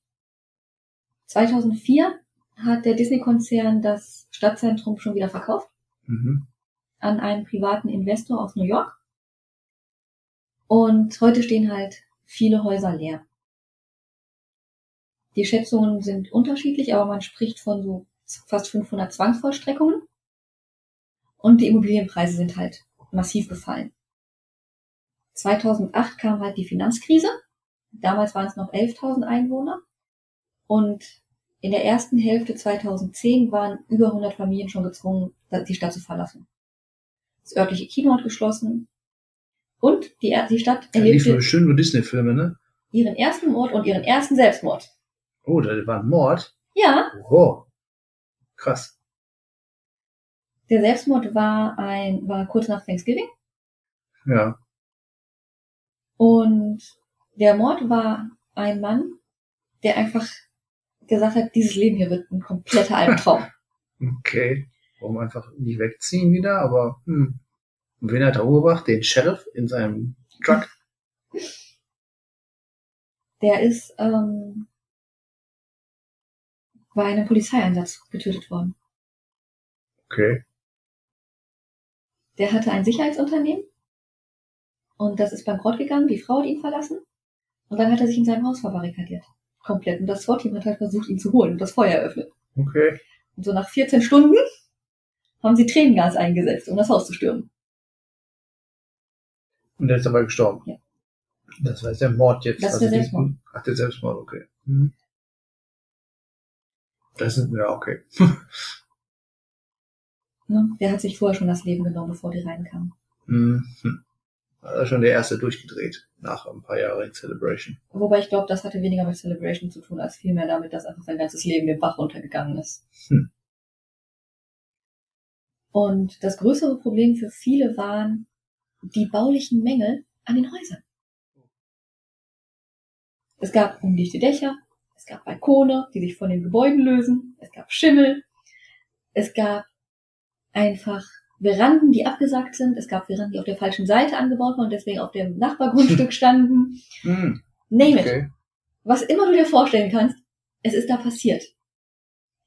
S2: 2004 hat der Disney-Konzern das Stadtzentrum schon wieder verkauft
S1: Mhm.
S2: an einen privaten Investor aus New York. Und heute stehen halt viele Häuser leer. Die Schätzungen sind unterschiedlich, aber man spricht von so fast 500 Zwangsvollstreckungen. Und die Immobilienpreise sind halt massiv gefallen. 2008 kam halt die Finanzkrise. Damals waren es noch 11.000 Einwohner. Und in der ersten Hälfte 2010 waren über 100 Familien schon gezwungen, die Stadt zu verlassen. Das örtliche Kino hat geschlossen. Und die, die Stadt erlebte
S1: schön nur Disney-Filme, ne?
S2: ihren ersten Mord und ihren ersten Selbstmord.
S1: Oh, da war ein Mord.
S2: Ja,
S1: Oho. Krass.
S2: der Selbstmord war ein, war kurz nach Thanksgiving.
S1: Ja.
S2: Und der Mord war ein Mann, der einfach gesagt hat, dieses Leben hier wird ein kompletter Albtraum.
S1: Okay. Warum einfach nicht wegziehen wieder, aber hm. Und wen hat er umgebracht? Den Sheriff in seinem Truck?
S2: Der ist ähm, bei einem Polizeieinsatz getötet worden.
S1: Okay.
S2: Der hatte ein Sicherheitsunternehmen und das ist bankrott gegangen. Die Frau hat ihn verlassen und dann hat er sich in seinem Haus verbarrikadiert. Komplett. Und das SWAT-Team hat halt versucht, ihn zu holen und das Feuer eröffnet.
S1: Okay.
S2: Und so nach 14 Stunden haben sie Tränengas eingesetzt, um das Haus zu stürmen.
S1: Und der ist dabei gestorben.
S2: Ja.
S1: Das heißt der Mord jetzt.
S2: Das ist der
S1: die-
S2: Selbstmord.
S1: Ach, der Selbstmord, okay. Hm. Das ist, ja, okay.
S2: Ne? Der hat sich vorher schon das Leben genommen, bevor die reinkamen.
S1: Hm. Ist schon der erste durchgedreht. Nach ein paar Jahren Celebration.
S2: Wobei ich glaube, das hatte weniger mit Celebration zu tun, als vielmehr damit, dass einfach sein ganzes Leben den Bach runtergegangen ist.
S1: Hm.
S2: Und das größere Problem für viele waren die baulichen Mängel an den Häusern. Es gab undichte Dächer, es gab Balkone, die sich von den Gebäuden lösen, es gab Schimmel, es gab einfach Veranden, die abgesagt sind, es gab Veranden, die auf der falschen Seite angebaut waren und deswegen auf dem Nachbargrundstück standen.
S1: Hm.
S2: Name it.
S1: Okay.
S2: Was immer du dir vorstellen kannst, es ist da passiert.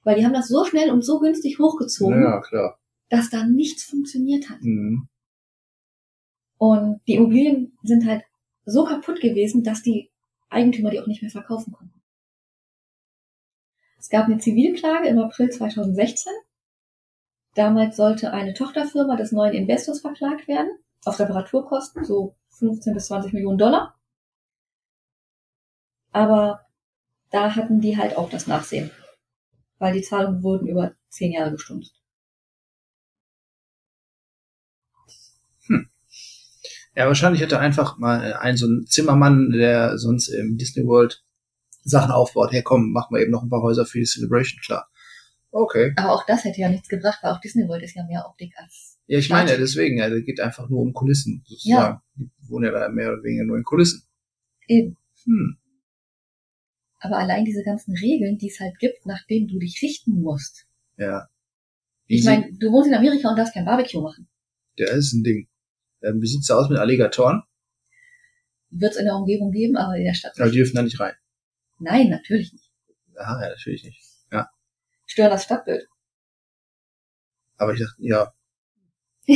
S2: Weil die haben das so schnell und so günstig hochgezogen,
S1: Ja,
S2: dass da nichts funktioniert hat.
S1: Hm.
S2: Und die Immobilien sind halt so kaputt gewesen, dass die Eigentümer die auch nicht mehr verkaufen konnten. Es gab eine Zivilklage im April 2016. Damals sollte eine Tochterfirma des neuen Investors verklagt werden, auf Reparaturkosten, so 15 bis 20 Millionen Dollar. Aber da hatten die halt auch das Nachsehen, weil die Zahlungen wurden über zehn Jahre gestundet.
S1: Ja, wahrscheinlich hätte einfach mal ein so ein Zimmermann, der sonst im Disney World Sachen aufbaut. Hey, komm, machen wir eben noch ein paar Häuser für die Celebration, klar. Okay.
S2: Aber auch das hätte ja nichts gebracht, weil auch Disney World ist ja mehr Optik als
S1: Ja, ich meine ja deswegen, ja, das geht einfach nur um Kulissen, sozusagen. Die wohnen ja da mehr oder weniger nur in Kulissen.
S2: eben.
S1: Hm.
S2: Aber allein diese ganzen Regeln, die es halt gibt, nach denen du dich richten musst.
S1: Ja.
S2: Ich
S1: Wie
S2: meine, du wohnst in Amerika und darfst kein Barbecue machen.
S1: ja, ist ein Ding. Ähm, wie sieht's da aus mit Alligatoren?
S2: Wird es in der Umgebung geben, aber in der Stadt
S1: Aber die dürfen da nicht rein.
S2: Nein, natürlich nicht.
S1: Aha, ja, natürlich nicht.
S2: Stören das Stadtbild.
S1: Aber ich dachte, ja,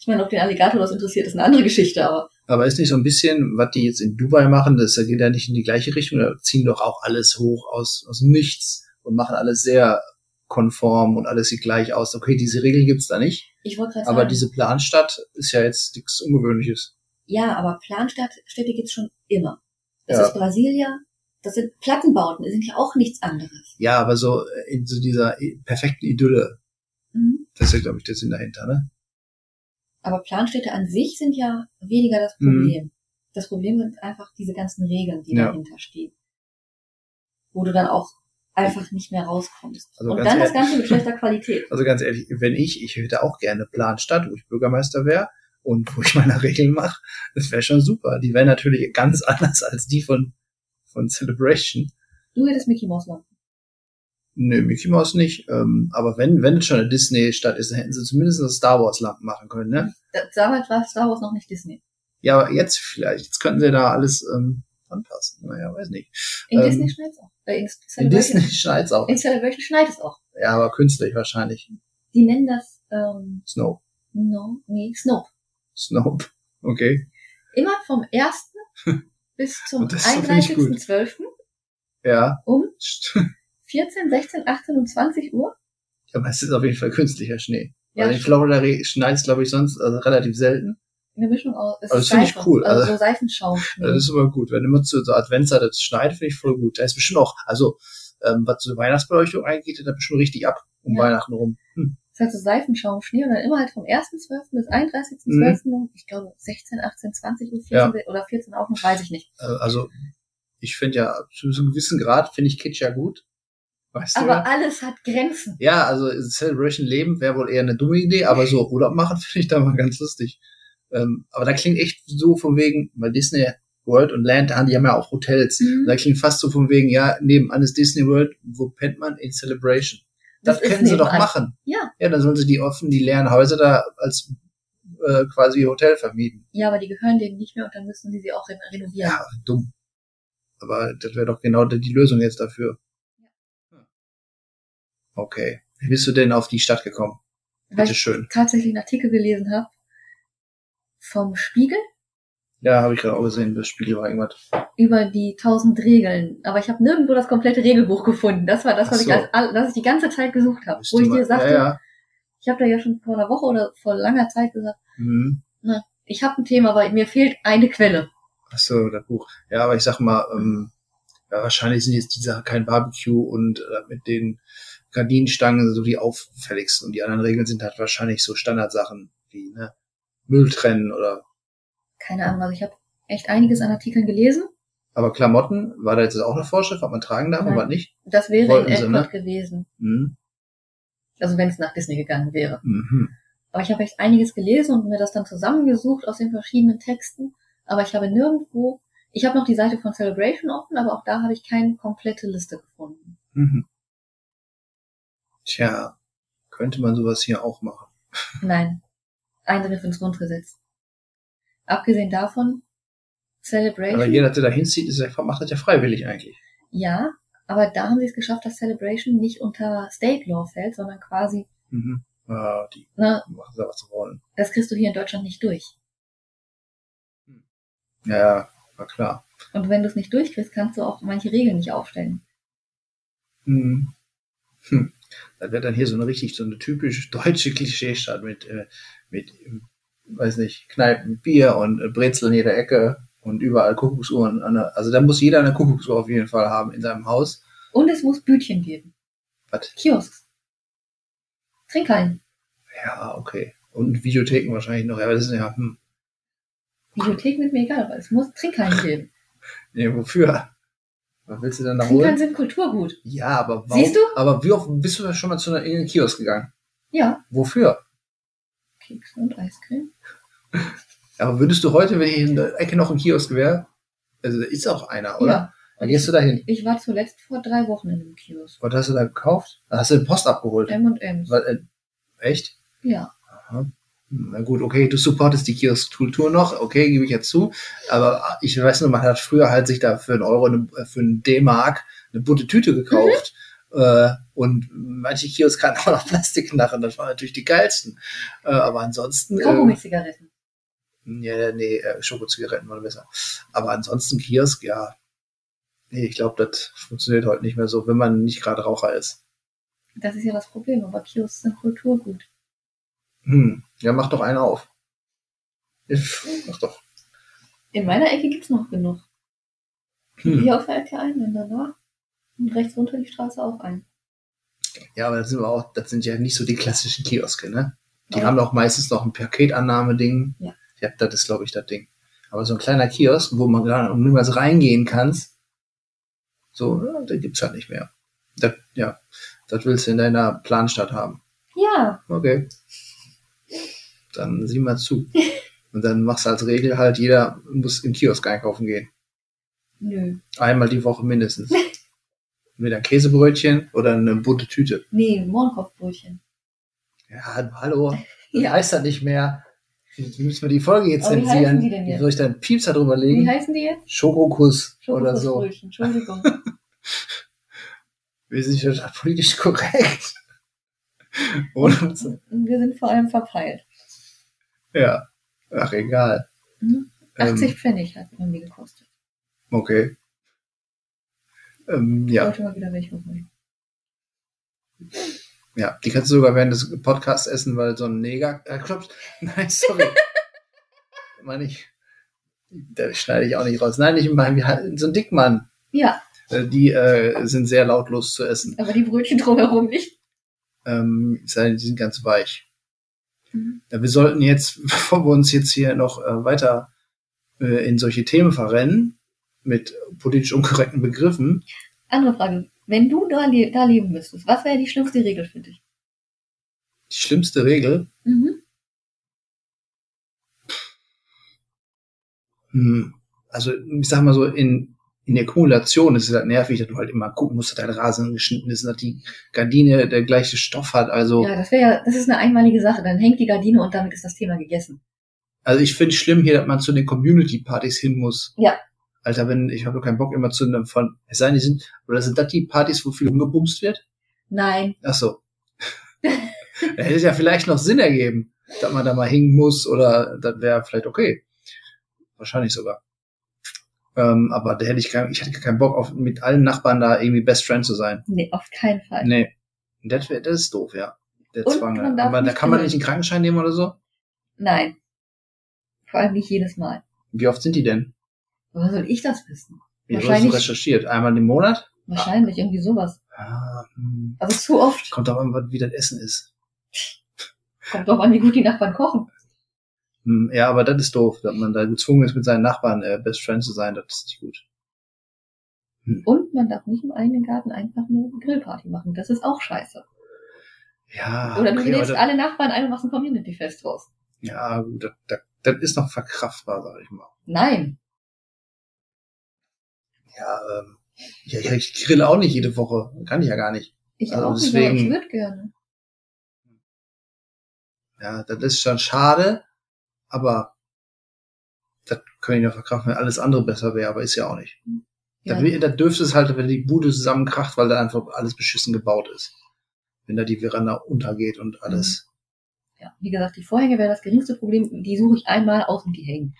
S2: Ich meine, ob den Alligator das interessiert, ist eine andere Geschichte, aber
S1: aber ist nicht so ein bisschen, was die jetzt in Dubai machen, das geht ja nicht in die gleiche Richtung, da ziehen doch auch alles hoch aus, aus nichts und machen alles sehr konform und alles sieht gleich aus. Okay, diese Regel gibt's da nicht,
S2: ich wollte gerade sagen,
S1: aber diese Planstadt ist ja jetzt nichts Ungewöhnliches.
S2: ja, aber Planstädte gibt's schon immer. Das
S1: Ja.
S2: ist Brasilia, das sind Plattenbauten, das sind ja auch nichts anderes.
S1: Ja, aber so in so dieser perfekten Idylle,
S2: Mhm.
S1: das ist ja, glaube ich, der Sinn dahinter, ne?
S2: Aber Planstädte an sich sind ja weniger das
S1: Mhm.
S2: Problem. Das Problem sind einfach diese ganzen Regeln, die
S1: Ja.
S2: dahinter stehen. Wo du dann auch einfach nicht mehr rauskommst.
S1: Also
S2: Und dann das
S1: ehrlich-
S2: Ganze mit schlechter Qualität.
S1: Also ganz ehrlich, wenn ich, ich hätte auch gerne Planstadt, wo ich Bürgermeister wäre und wo ich meine Regeln mache, das wäre schon super. Die wären natürlich ganz anders als die von von Celebration.
S2: Du hättest Mickey Mouse Lampen.
S1: Nö, Mickey Mouse nicht. Ähm, aber wenn, wenn es schon eine Disney-Stadt ist, dann hätten sie zumindest eine Star Wars-Lampen machen können, ne?
S2: Da- Damals war Star Wars noch nicht Disney.
S1: Ja, aber jetzt vielleicht. Jetzt könnten sie da alles ähm, anpassen. Naja, weiß nicht.
S2: In
S1: Ähm,
S2: Disney schneit es auch. Äh, in,
S1: In Disney schneit's auch.
S2: in Celebration schneit es auch.
S1: Ja, aber künstlich wahrscheinlich.
S2: Die nennen das, ähm,
S1: Snow.
S2: no, nee, Snope.
S1: Snow. Okay.
S2: Immer vom 1. bis zum
S1: Und das finde ich gut.
S2: 31.12.
S1: Ja.
S2: um 14, 16, 18 und 20 Uhr.
S1: Aber es ist auf jeden Fall künstlicher Schnee.
S2: Ja,
S1: Weil in Florida schneit es, glaube ich, sonst also relativ selten.
S2: eine Mischung aus. Es
S1: Aber
S2: ist
S1: das finde ich cool.
S2: Also,
S1: Also-
S2: so Seifenschaumschnee.
S1: Das ist immer gut. Wenn immer zu so Adventszeit das schneit, finde ich voll gut. Da ist bestimmt auch, also ähm, was so Weihnachtsbeleuchtung angeht, geht da bestimmt richtig ab um
S2: Ja.
S1: Weihnachten rum. Hm.
S2: Das ist halt so Seifenschaumschnee und dann immer halt vom 1.12. bis 31.12. um, ich glaube, 16, 18, 20 Uhr, 14 oder 14 auch noch, weiß ich nicht.
S1: Äh, Also ich finde ja, zu einem gewissen Grad finde ich Kitsch ja gut. Weißt du?
S2: Aber
S1: ja?
S2: alles hat Grenzen.
S1: Ja, also Celebration Leben wäre wohl eher eine dumme Idee, aber so Urlaub machen finde ich da mal ganz lustig. Ähm, aber da klingt echt so von wegen, weil Disney World und Land, die haben ja auch Hotels.
S2: Mhm.
S1: Da klingt fast so von wegen, ja, nebenan ist Disney World, wo pennt man? In Celebration. Das,
S2: ist
S1: können sie doch machen.
S2: Ja.
S1: Ja, dann sollen sie die offen, die leeren Häuser da als äh, quasi Hotel vermieten.
S2: Ja, aber die gehören denen nicht mehr und dann müssen sie sie auch re- renovieren.
S1: Ja, dumm. Aber das wäre doch genau die Lösung jetzt dafür. Okay. Wie bist du denn auf die Stadt gekommen?
S2: Weil
S1: Bitte
S2: ich
S1: schön.
S2: tatsächlich einen Artikel gelesen habe vom Spiegel
S1: Ja, habe ich gerade auch gesehen, das Spiel war irgendwas.
S2: über die 1000 Regeln. Aber ich habe nirgendwo das komplette Regelbuch gefunden. Das war das, was
S1: Ach
S2: ich,
S1: so.
S2: als, was ich die ganze Zeit gesucht habe. Wo ich dir sagte,
S1: Ja, ja.
S2: ich habe da ja schon vor einer Woche oder vor langer Zeit gesagt,
S1: Mhm.
S2: ich habe ein Thema, aber mir fehlt eine Quelle.
S1: Ach so, das Buch. Ja, aber ich sag mal, ähm, ja, wahrscheinlich sind jetzt die Sachen kein Barbecue und äh, mit den Gardinenstangen so die auffälligsten. Und die anderen Regeln sind halt wahrscheinlich so Standardsachen wie ne, Müll trennen oder.
S2: Keine Ahnung, also ich habe echt einiges an Artikeln gelesen.
S1: Aber Klamotten, war da jetzt auch eine Vorschrift, was man tragen darf und
S2: Nein.
S1: was nicht?
S2: Das wäre
S1: Wollten
S2: in Epcot
S1: ne?
S2: gewesen.
S1: Mhm.
S2: Also wenn es nach Disney gegangen wäre.
S1: Mhm.
S2: Aber ich habe echt einiges gelesen und mir das dann zusammengesucht aus den verschiedenen Texten. Aber ich habe nirgendwo, ich habe noch die Seite von Celebration offen, aber auch da habe ich keine komplette Liste gefunden.
S1: Mhm. Tja, könnte man sowas hier auch machen.
S2: Nein, Eingriff ins Grundgesetz. Abgesehen davon, Celebration,
S1: Aber jeder, der da hinzieht, ist ja, macht das ja freiwillig eigentlich.
S2: ja, aber da haben sie es geschafft, dass Celebration nicht unter State Law fällt, sondern quasi,
S1: Mhm. Ja, die
S2: ne,
S1: machen da was sie wollen.
S2: das kriegst du hier in Deutschland nicht durch.
S1: Ja, ja, war klar.
S2: Und wenn du es nicht durchkriegst, kannst du auch manche Regeln nicht aufstellen.
S1: Hm. Hm. Das wäre dann hier so eine richtig, so eine typisch deutsche Klischeestadt mit, äh, mit, weiß nicht, Kneipen, Bier und äh, Brezel in jeder Ecke und überall Kuckucksuhren. Also da muss jeder eine Kuckucksuhr auf jeden Fall haben in seinem Haus.
S2: Und es muss Bütchen geben.
S1: Was?
S2: Kiosks. Trinkhallen.
S1: Ja, okay. Und Videotheken wahrscheinlich noch. Ja, aber das ist ja, hm.
S2: Videotheken ist mir egal, aber es muss Trinkhallen geben.
S1: Nee, wofür? Was willst du denn da
S2: Trinkhallen
S1: holen?
S2: sind Kulturgut.
S1: Ja, aber warum?
S2: Siehst du?
S1: Aber wie oft bist du schon mal zu einer, in den Kiosk gegangen?
S2: Ja.
S1: Wofür?
S2: Kekse und Eiscreme.
S1: Aber würdest du heute, wenn hier in der Ecke noch ein Kiosk wäre, also da ist auch einer, oder?
S2: Ja.
S1: Dann gehst du da hin.
S2: Ich war zuletzt vor drei Wochen in einem Kiosk.
S1: Was hast du da gekauft? Hast du den Post abgeholt?
S2: M&M's.
S1: Äh, echt?
S2: Ja.
S1: Aha. Na gut, okay, du supportest die Kiosk-Kultur noch, okay, gebe ich jetzt zu. Aber ich weiß nur, man hat früher halt sich da für einen Euro, eine, äh, für einen D-Mark eine bunte Tüte gekauft. Äh, und manche Kiosk hatten auch noch Plastikknarren, das waren natürlich die geilsten. Äh, aber ansonsten. Äh,
S2: Kaugummi-Zigaretten.
S1: ja, nee, äh, Schokozigaretten waren besser. Aber ansonsten Kiosk, ja. Nee, ich glaube, das funktioniert heute nicht mehr so, wenn man nicht gerade Raucher ist.
S2: Das ist ja das Problem, aber Kiosks sind Kulturgut.
S1: Hm, ja, mach doch einen auf. Pff, Mach doch.
S2: In meiner Ecke gibt's noch genug.
S1: Hm.
S2: Hier auf der Ecke einen, dann danach. Und rechts runter die Straße auch einen.
S1: Ja, aber das sind wir auch, das sind ja nicht so die klassischen Kioske, ne? Die
S2: Ja.
S1: haben doch meistens noch ein Paketannahme-Ding.
S2: Ja.
S1: Ja, das ist, glaube ich, das Ding. Aber so ein kleiner Kiosk, wo man gerade niemals reingehen kannst, so, den gibt's halt nicht mehr. Das, ja, das willst du in deiner Planstadt haben.
S2: Ja,
S1: Okay. Dann sieh mal zu. Und dann machst du als Regel halt, jeder muss im Kiosk einkaufen gehen.
S2: Nö.
S1: Einmal die Woche mindestens. Mit ein Käsebrötchen oder eine bunte Tüte.
S2: Nee, Mohrenkopfbrötchen.
S1: Ja, hallo.
S2: Ja.
S1: heißt das nicht mehr. Jetzt müssen wir die Folge jetzt
S2: Aber wie
S1: zensieren.
S2: heißen die denn jetzt?
S1: Soll ich da einen Piepser drüber
S2: Wie
S1: legen?
S2: heißen die jetzt?
S1: Schokokuss oder so.
S2: Schokokussbrötchen, Entschuldigung.
S1: Wir sind ja politisch korrekt. Oder?
S2: Wir sind vor allem verpeilt.
S1: Ja. Ach, egal.
S2: Mhm.
S1: Ähm,
S2: 80 Pfennig hat man mir gekostet.
S1: Okay. Ähm,
S2: Ich
S1: ja,
S2: wollte mal wieder welche holen.
S1: ja. Die kannst du sogar während des Podcasts essen, weil so ein Neger äh, klopft. Nein, sorry. Meine ich. Da schneide ich auch nicht raus. Nein, ich meine, so ein Dickmann.
S2: Ja,
S1: Äh, Die äh, sind sehr lautlos zu essen.
S2: aber die Brötchen drumherum nicht.
S1: Ähm, die sind ganz weich.
S2: Mhm.
S1: Ja, wir sollten jetzt, bevor wir uns jetzt hier noch äh, weiter äh, in solche Themen verrennen, mit politisch unkorrekten Begriffen,
S2: Andere Frage. Wenn du da, le da leben müsstest, was wäre die schlimmste Regel für dich?
S1: die schlimmste Regel,
S2: Mhm.
S1: hm, also ich sag mal so, in, in der Kumulation ist es halt nervig, dass du halt immer gucken musst, dass dein Rasen geschnitten ist, dass die Gardine der gleiche Stoff hat. Also,
S2: Ja, das wäre ja, das ist eine einmalige Sache. Dann hängt die Gardine und damit ist das Thema gegessen.
S1: also ich finde schlimm hier, dass man zu den Community-Partys hin muss.
S2: Ja.
S1: Alter, wenn, ich habe keinen Bock immer zu einem von, es sei denn, die sind, oder sind das die Partys, wo viel umgebumst wird?
S2: Nein.
S1: Ach so. da hätte es ja vielleicht noch Sinn ergeben, dass man da mal hingen muss oder das wäre vielleicht okay. Wahrscheinlich sogar. Ähm, aber da hätte ich kein, ich hatte keinen Bock auf, mit allen Nachbarn da irgendwie Best Friend zu sein.
S2: Nee, auf keinen Fall.
S1: Nee. Das, wär, das ist doof, ja. Der
S2: Und
S1: Zwang.
S2: man
S1: Aber da kann man nicht einen Krankenschein nehmen oder so?
S2: Nein. Vor allem nicht jedes Mal.
S1: Wie oft sind die denn?
S2: Woher soll ich das wissen?
S1: Wie hast du
S2: Wahrscheinlich-
S1: recherchiert? Einmal im Monat?
S2: Wahrscheinlich irgendwie sowas.
S1: Ah, hm.
S2: Also zu oft.
S1: Kommt auch an, wie das Essen ist.
S2: Kommt drauf an, wie gut die Nachbarn kochen.
S1: Hm, Ja, aber das ist doof, dass man da gezwungen ist, mit seinen Nachbarn äh, Best Friend zu sein. Das ist nicht gut.
S2: Und man darf nicht im eigenen Garten einfach eine Grillparty machen. Das ist auch scheiße.
S1: Ja,
S2: Oder du
S1: okay,
S2: lädst alle Nachbarn ein und machst ein Community-Fest draus.
S1: ja, gut, das, das, das ist noch verkraftbar, sag ich mal.
S2: Nein.
S1: Ja, ähm, ja, ja, ich grille auch nicht jede Woche. Kann ich ja gar nicht.
S2: Ich
S1: Also
S2: auch nicht, aber ich
S1: deswegen-
S2: würde gerne.
S1: Ja, das ist schon schade, aber das können ich noch verkraften, wenn alles andere besser wäre, aber ist ja auch nicht.
S2: Ja.
S1: Da, da dürfte es halt, wenn die Bude zusammenkracht, weil da einfach alles beschissen gebaut ist. Wenn da die Veranda untergeht und alles.
S2: ja. Wie gesagt, die Vorhänge wäre das geringste Problem. Die suche ich einmal aus und die hängen.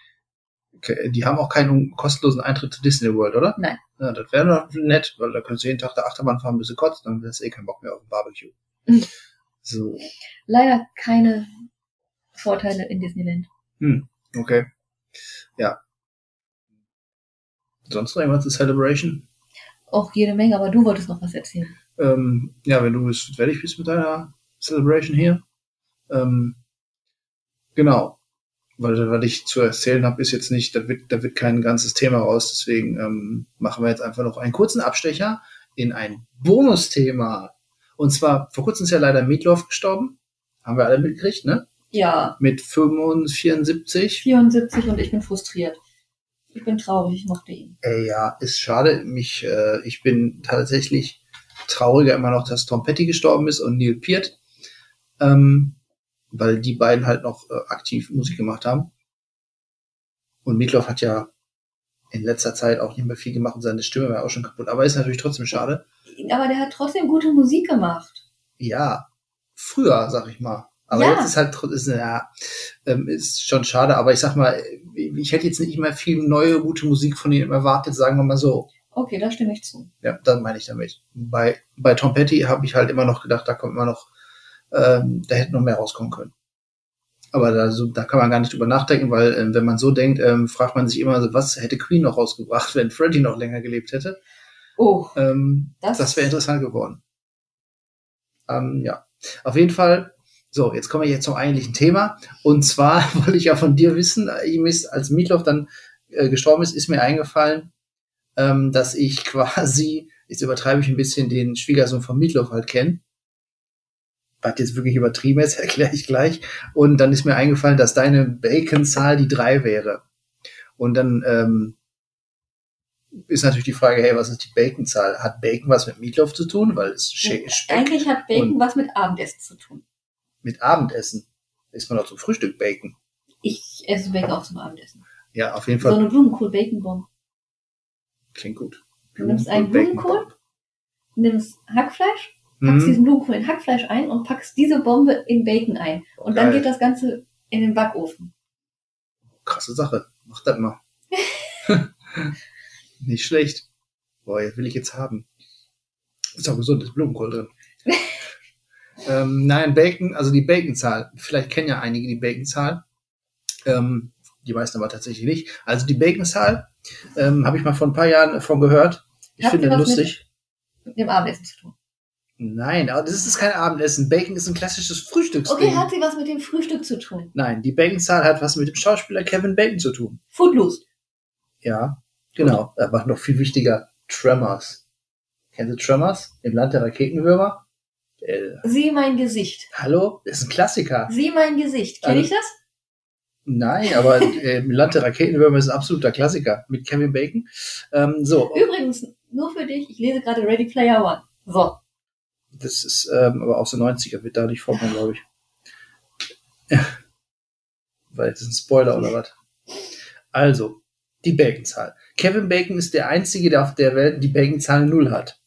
S1: Okay, die haben auch keinen kostenlosen Eintritt zu Disney World, oder?
S2: Nein.
S1: Ja, das wäre doch nett, weil da könntest du jeden Tag der Achterbahn fahren, bis du kotzt, dann hast du eh keinen Bock mehr auf ein Barbecue. So,
S2: Leider keine Vorteile in Disneyland.
S1: okay. Ja. Sonst noch irgendwas zur Celebration?
S2: Auch jede Menge, aber du wolltest noch was erzählen.
S1: Ähm, ja, wenn du jetzt fertig bist mit deiner Celebration hier. Ähm, genau. Weil was ich zu erzählen habe, ist jetzt nicht, da wird, da wird kein ganzes Thema raus. Deswegen ähm, machen wir jetzt einfach noch einen kurzen Abstecher in ein Bonusthema. Und zwar, vor kurzem ist ja leider Meatloaf gestorben. Haben wir alle mitgekriegt, ne?
S2: Ja,
S1: Mit 75.
S2: 74 und ich bin frustriert. Ich bin traurig, ich mochte ihn.
S1: Äh, ja, ist schade. Mich, äh, ich bin tatsächlich trauriger immer noch, dass Tom Petty gestorben ist und Neil Peart, ähm, weil die beiden halt noch äh, aktiv Musik gemacht haben. Und Meatloaf hat ja in letzter Zeit auch nicht mehr viel gemacht und seine Stimme war auch schon kaputt. Aber ist natürlich trotzdem schade.
S2: Aber der hat trotzdem gute Musik gemacht.
S1: Ja, früher, sag ich mal. Aber
S2: Ja.
S1: jetzt ist halt ist, ja, ähm, ist schon schade. Aber ich sag mal, ich hätte jetzt nicht mehr viel neue gute Musik von ihm erwartet, sagen wir mal so.
S2: Okay, da stimme ich zu.
S1: Ja, das meine ich damit. Bei, bei Tom Petty habe ich halt immer noch gedacht, da kommt immer noch, ähm, da hätte noch mehr rauskommen können. Aber da, so, da kann man gar nicht drüber nachdenken, weil ähm, wenn man so denkt, ähm, fragt man sich immer, so, was hätte Queen noch rausgebracht, wenn Freddie noch länger gelebt hätte.
S2: Oh,
S1: Ähm,
S2: Das-
S1: das wäre interessant geworden. Ähm, ja, auf jeden Fall. So, jetzt kommen wir jetzt zum eigentlichen Thema. Und zwar wollte ich ja von dir wissen, äh, ihm ist, als Meatloaf dann äh, gestorben ist, ist mir eingefallen, ähm, dass ich quasi, jetzt übertreibe ich ein bisschen, den Schwiegersohn von Meatloaf halt kenne. Was jetzt wirklich übertrieben ist, erkläre ich gleich. Und dann ist mir eingefallen, dass deine Bacon-Zahl die drei wäre. Und dann ähm, ist natürlich die Frage, hey, was ist die Baconzahl? Hat Bacon was mit Meatloaf zu tun? Weil es Sche- Speck
S2: Eigentlich hat Bacon was mit Abendessen zu tun.
S1: mit Abendessen. Isst man doch zum Frühstück Bacon.
S2: Ich esse Bacon auch zum Abendessen.
S1: Ja, auf jeden
S2: So
S1: Fall.
S2: eine Blumenkohl-Bacon-Bombe.
S1: Klingt gut.
S2: Du nimmst einen
S1: Bacon
S2: Blumenkohl,
S1: Bomb.
S2: nimmst Hackfleisch, packst
S1: Mhm.
S2: diesen Blumenkohl in Hackfleisch ein und packst diese Bombe in Bacon ein. Und dann
S1: Geil.
S2: geht das Ganze in den Backofen.
S1: Krasse Sache. Mach das mal. Nicht schlecht. Boah, jetzt will ich jetzt haben. Ist auch gesund, ist Blumenkohl drin. ähm, nein, Bacon, also die Baconzahl. Vielleicht kennen ja einige die Baconzahl. Ähm, die meisten aber tatsächlich nicht. Also die Baconzahl ähm, habe ich mal vor ein paar Jahren davon gehört. Ich
S2: Hat
S1: finde lustig.
S2: Mit dem Abendessen zu tun.
S1: Nein, aber das ist kein Abendessen. Bacon ist ein klassisches Frühstücksding.
S2: Okay, hat sie was mit dem Frühstück zu tun?
S1: Nein, die Baconzahl hat was mit dem Schauspieler Kevin Bacon zu tun.
S2: Footloose.
S1: Ja, genau. Aber noch viel wichtiger, Tremors. Kennst du Tremors? Im Land der Raketenwürmer? Äh,
S2: Sieh mein Gesicht.
S1: hallo? Das ist ein Klassiker.
S2: Sieh mein Gesicht. Kenn
S1: Also-
S2: ich das?
S1: Nein, aber äh, im Land der Raketenwürmer ist ein absoluter Klassiker mit Kevin Bacon. Ähm, so,
S2: Übrigens, nur für dich, ich lese gerade Ready Player One. So.
S1: Das ist ähm, aber aus den 90er, wird da nicht vorkommen, glaube ich. Weil das ist ein Spoiler oder was? Also, die Baconzahl. Kevin Bacon ist der Einzige, der auf der Welt die Baconzahl null hat.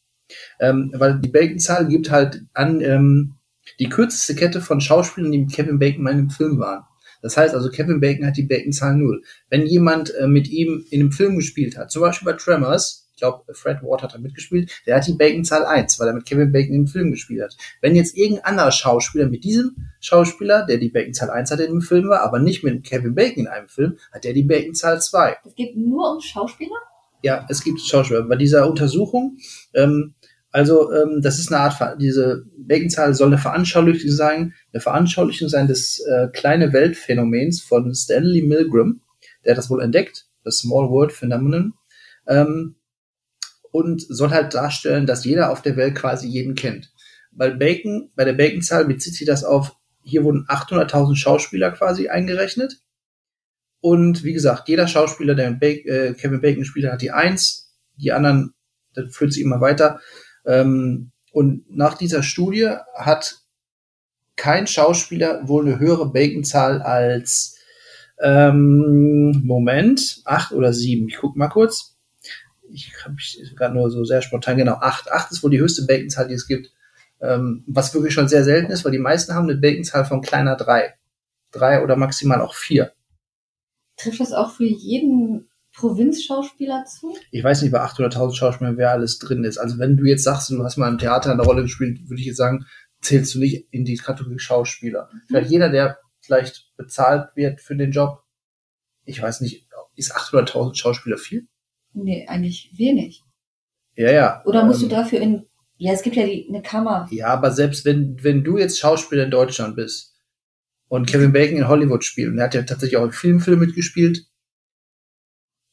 S1: Ähm, weil die Baconzahl gibt halt an ähm, die kürzeste Kette von Schauspielern, die mit Kevin Bacon in einem Film waren. Das heißt also, Kevin Bacon hat die Baconzahl null. Wenn jemand äh, mit ihm in einem Film gespielt hat, zum Beispiel bei Tremors, glaube, Fred Ward hat da mitgespielt, der hat die Baconzahl 1, weil er mit Kevin Bacon im Film gespielt hat. Wenn jetzt irgendein anderer Schauspieler mit diesem Schauspieler, der die Baconzahl 1 hatte, im Film war, aber nicht mit Kevin Bacon in einem Film, hat der die Baconzahl 2.
S2: Es geht nur um Schauspieler?
S1: Ja, es gibt Schauspieler. Bei dieser Untersuchung, ähm, also ähm, das ist eine Art, diese Baconzahl soll eine Veranschaulichung sein, eine Veranschaulichung sein des äh, kleine Weltphänomens von Stanley Milgram, der hat das wohl entdeckt, das Small World Phenomenon, ähm, und soll halt darstellen, dass jeder auf der Welt quasi jeden kennt. Weil Bacon, bei der Baconzahl bezieht sich das auf, hier wurden 800.000 Schauspieler quasi eingerechnet. Und wie gesagt, jeder Schauspieler, der Ba- äh, Kevin Bacon gespielt hat, hat die Eins. Die anderen, das führt sich immer weiter. Ähm, und nach dieser Studie hat kein Schauspieler wohl eine höhere Baconzahl als ähm, Moment, acht oder sieben. Ich guck mal kurz. Ich habe gerade nur so sehr spontan, genau, acht. Acht ist wohl die höchste Baconzahl, die es gibt. Ähm, was wirklich schon sehr selten ist, weil die meisten haben eine Baconzahl von kleiner drei. Drei oder maximal auch vier.
S2: Trifft das auch für jeden Provinzschauspieler zu?
S1: ich weiß nicht bei 800.000 Schauspielern, wer alles drin ist. Also wenn du jetzt sagst, du hast mal im Theater eine Rolle gespielt, würde ich jetzt sagen, zählst du nicht in die Kategorie Schauspieler. Vielleicht jeder, der vielleicht bezahlt wird für den Job. Ich weiß nicht, ist 800.000 Schauspieler viel?
S2: Nee, eigentlich wenig.
S1: Ja, ja.
S2: Oder musst
S1: Ähm,
S2: du dafür in, ja, es gibt ja die, eine Kammer.
S1: Ja, aber selbst wenn, wenn du jetzt Schauspieler in Deutschland bist und Kevin Bacon in Hollywood spielt, und er hat ja tatsächlich auch im Filmfilm mitgespielt,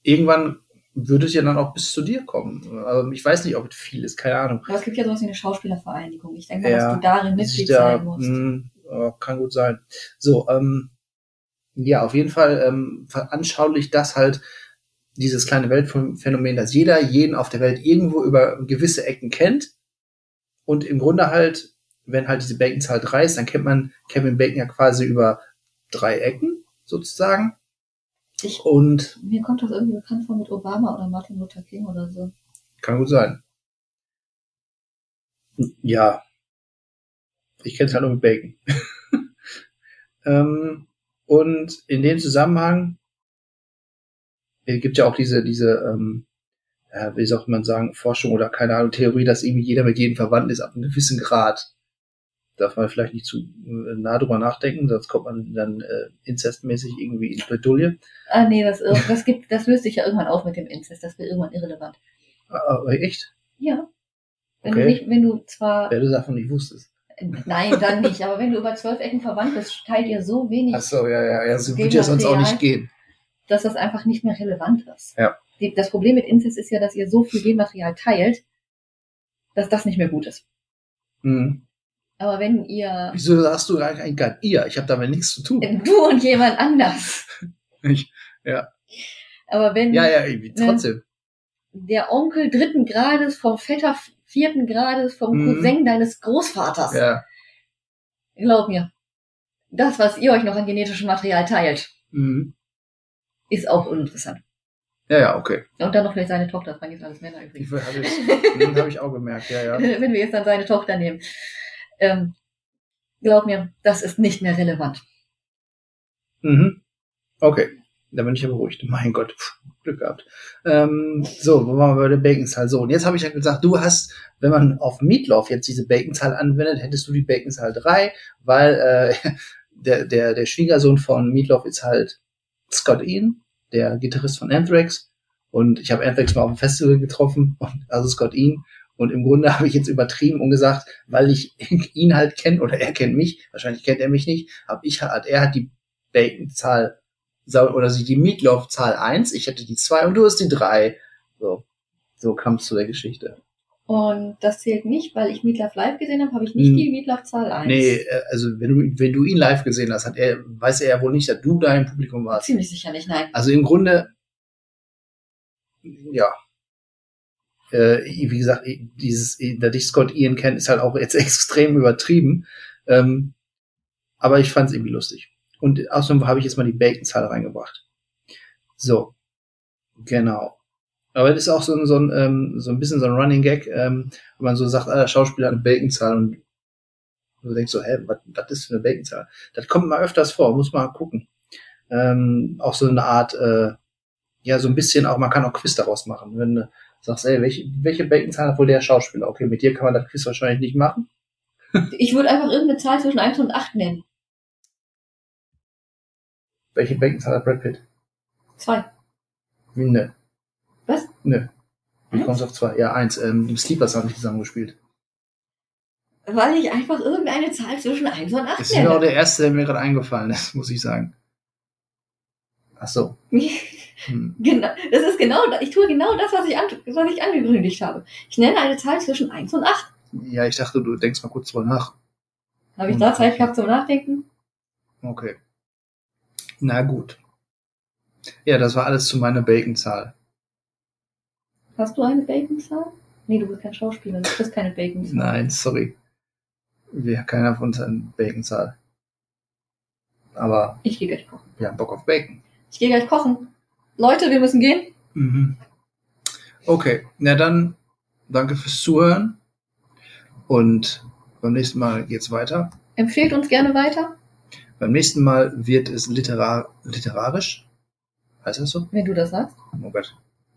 S1: irgendwann würde es ja dann auch bis zu dir kommen. Aber ich weiß nicht, ob es viel ist, keine Ahnung.
S2: Aber es gibt ja sowas wie eine Schauspielervereinigung. Ich denke mal,
S1: Ja,
S2: dass du darin Mitglied
S1: da,
S2: sein musst.
S1: mh, ja, kann gut sein. So, ähm, ja, auf jeden Fall ähm, veranschaulicht das halt dieses kleine Weltphänomen, dass jeder jeden auf der Welt irgendwo über gewisse Ecken kennt. Und im Grunde halt, wenn halt diese Baconzahl 3 ist, dann kennt man Kevin Bacon ja quasi über drei Ecken, sozusagen.
S2: Ich,
S1: Und
S2: mir kommt das irgendwie bekannt vor mit Obama oder Martin Luther King oder so.
S1: kann gut sein. Ja. Ich kenne es halt nur mit Bacon. ähm, und in dem Zusammenhang es gibt ja auch diese, diese, ähm, ja, wie soll man sagen, Forschung oder keine Ahnung, Theorie, dass irgendwie jeder mit jedem verwandt ist ab einem gewissen Grad. Darf man vielleicht nicht zu äh, nah drüber nachdenken, sonst kommt man dann äh, inzestmäßig irgendwie in Bredouille.
S2: Ah, nee, das, ir- das gibt, das löst sich ja irgendwann auf mit dem Inzest. Das wird irgendwann irrelevant.
S1: Aber echt?
S2: Ja. Wenn
S1: Okay.
S2: du nicht, wenn du zwar,
S1: Wer du davon nicht wusstest.
S2: nein, dann nicht, aber wenn du über zwölf Ecken verwandt bist, teilt ihr so wenig,
S1: Ach so, ja, ja, ja, so wird ja sonst auch nicht gehen.
S2: Dass das einfach nicht mehr relevant ist.
S1: Ja.
S2: Die, das Problem mit Inzest ist ja, dass ihr so viel Genmaterial teilt, dass das nicht mehr gut ist.
S1: Hm.
S2: Aber wenn ihr,
S1: Wieso sagst du eigentlich gar ihr? Ich habe damit nichts zu tun.
S2: wenn du und jemand anders,
S1: Ich, ja.
S2: aber wenn,
S1: ja, ja, irgendwie
S2: Ne?
S1: trotzdem.
S2: der Onkel dritten Grades vom Vetter vierten Grades vom
S1: Mhm.
S2: Cousin deines Großvaters.
S1: Ja.
S2: Glaub mir, das, was ihr euch noch an genetischem Material teilt,
S1: Mhm.
S2: Ist auch uninteressant.
S1: Ja, ja, okay.
S2: Und dann noch vielleicht seine Tochter, das waren jetzt alles Männer übrigens.
S1: Habe ich, hab ich auch gemerkt, ja, ja.
S2: Wenn wir jetzt dann seine Tochter nehmen. Ähm, glaub mir, das ist nicht mehr relevant.
S1: Mhm. Okay, da bin ich ja beruhigt. Mein Gott, pff, Glück gehabt. Ähm, so, wo waren wir bei der Baconzahl? So, und jetzt habe ich ja gesagt, du hast, wenn man auf Meatloaf jetzt diese Baconzahl anwendet, hättest du die Baconzahl 3, weil äh, der, der, der Schwiegersohn von Meatloaf ist halt Scott Ian, der Gitarrist von Anthrax. Und ich habe Anthrax mal auf dem Festival getroffen, und, also Scott Ian. Und im Grunde habe ich jetzt übertrieben und gesagt, weil ich ihn halt kenne oder er kennt mich, wahrscheinlich kennt er mich nicht, habe ich hat er hat die Bacon-Zahl oder sie die Meatloaf-Zahl 1, ich hätte die 2 und du hast die 3. So, so kam es zu der Geschichte.
S2: Und das zählt nicht, weil ich Meatloaf live gesehen habe, habe ich nicht
S1: Hm.
S2: die Meatloaf-Zahl 1.
S1: Nee, äh, also wenn du, wenn du ihn live gesehen hast, hat er, weiß er ja wohl nicht, dass du da im Publikum warst.
S2: Ziemlich sicher nicht, nein.
S1: Also im Grunde, ja. Äh, wie gesagt, dieses, dass ich Scott Ian kenne, ist halt auch jetzt extrem übertrieben. Ähm, aber ich fand es irgendwie lustig. Und außerdem habe ich jetzt mal die Bacon-Zahl reingebracht. So. Genau. Aber das ist auch so ein, so ein, ähm, so ein bisschen so ein Running Gag, ähm, wenn man so sagt, ah, der Schauspieler hat eine Bacon-Zahl und du denkst so, hä, was, was ist für eine Bacon-Zahl? Das kommt mal öfters vor, muss man mal gucken. Ähm, auch so eine Art, äh, ja, so ein bisschen auch, man kann auch Quiz daraus machen. Wenn du sagst, ey, welche, welche Bacon-Zahl hat wohl der Schauspieler? Okay, mit dir kann man das Quiz wahrscheinlich nicht machen.
S2: Ich würde einfach irgendeine Zahl zwischen 1 und 8 nennen.
S1: Welche Bacon-Zahl hat Brad Pitt?
S2: Zwei.
S1: Wie, nö.
S2: Was?
S1: Nö. Wie kommst du auf zwei? Ja, eins. Ähm, die Sleepers haben nicht zusammengespielt.
S2: Weil ich einfach irgendeine Zahl zwischen 1 und 8
S1: Das ist mir auch
S2: nenne.
S1: der erste, der mir gerade eingefallen ist, muss ich sagen. Ach so. Hm.
S2: genau, das ist genau, ich tue genau das, was ich, an, was ich angekündigt habe. Ich nenne eine Zahl zwischen 1 und 8.
S1: Ja, ich dachte, du denkst mal kurz drüber nach.
S2: Habe ich da Zeit gehabt zum Nachdenken?
S1: Okay. Na gut. Ja, das war alles zu meiner Bacon-Zahl.
S2: Hast du eine Bacon-Zahl? Nee, du bist kein Schauspieler, du bist keine Bacon-Zahl.
S1: Nein, sorry. Wir keiner von uns hat eine Bacon-Zahl. Aber
S2: Ich gehe gleich kochen.
S1: wir haben Bock auf Bacon.
S2: Ich gehe gleich kochen. Leute, wir müssen gehen.
S1: Mhm. Okay, na dann danke fürs Zuhören und beim nächsten Mal geht's weiter.
S2: Empfehlt uns gerne weiter,
S1: Beim nächsten Mal wird es literar literarisch. Heißt das so?
S2: wenn du das sagst.
S1: Oh Gott.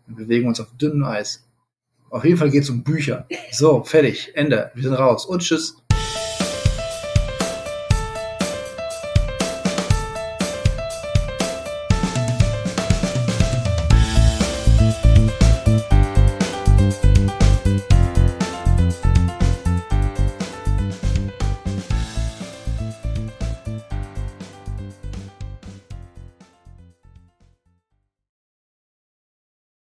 S1: Wir bewegen uns auf dünnem Eis. Auf jeden Fall geht's um Bücher. So, fertig. Ende. Wir sind raus. Und tschüss.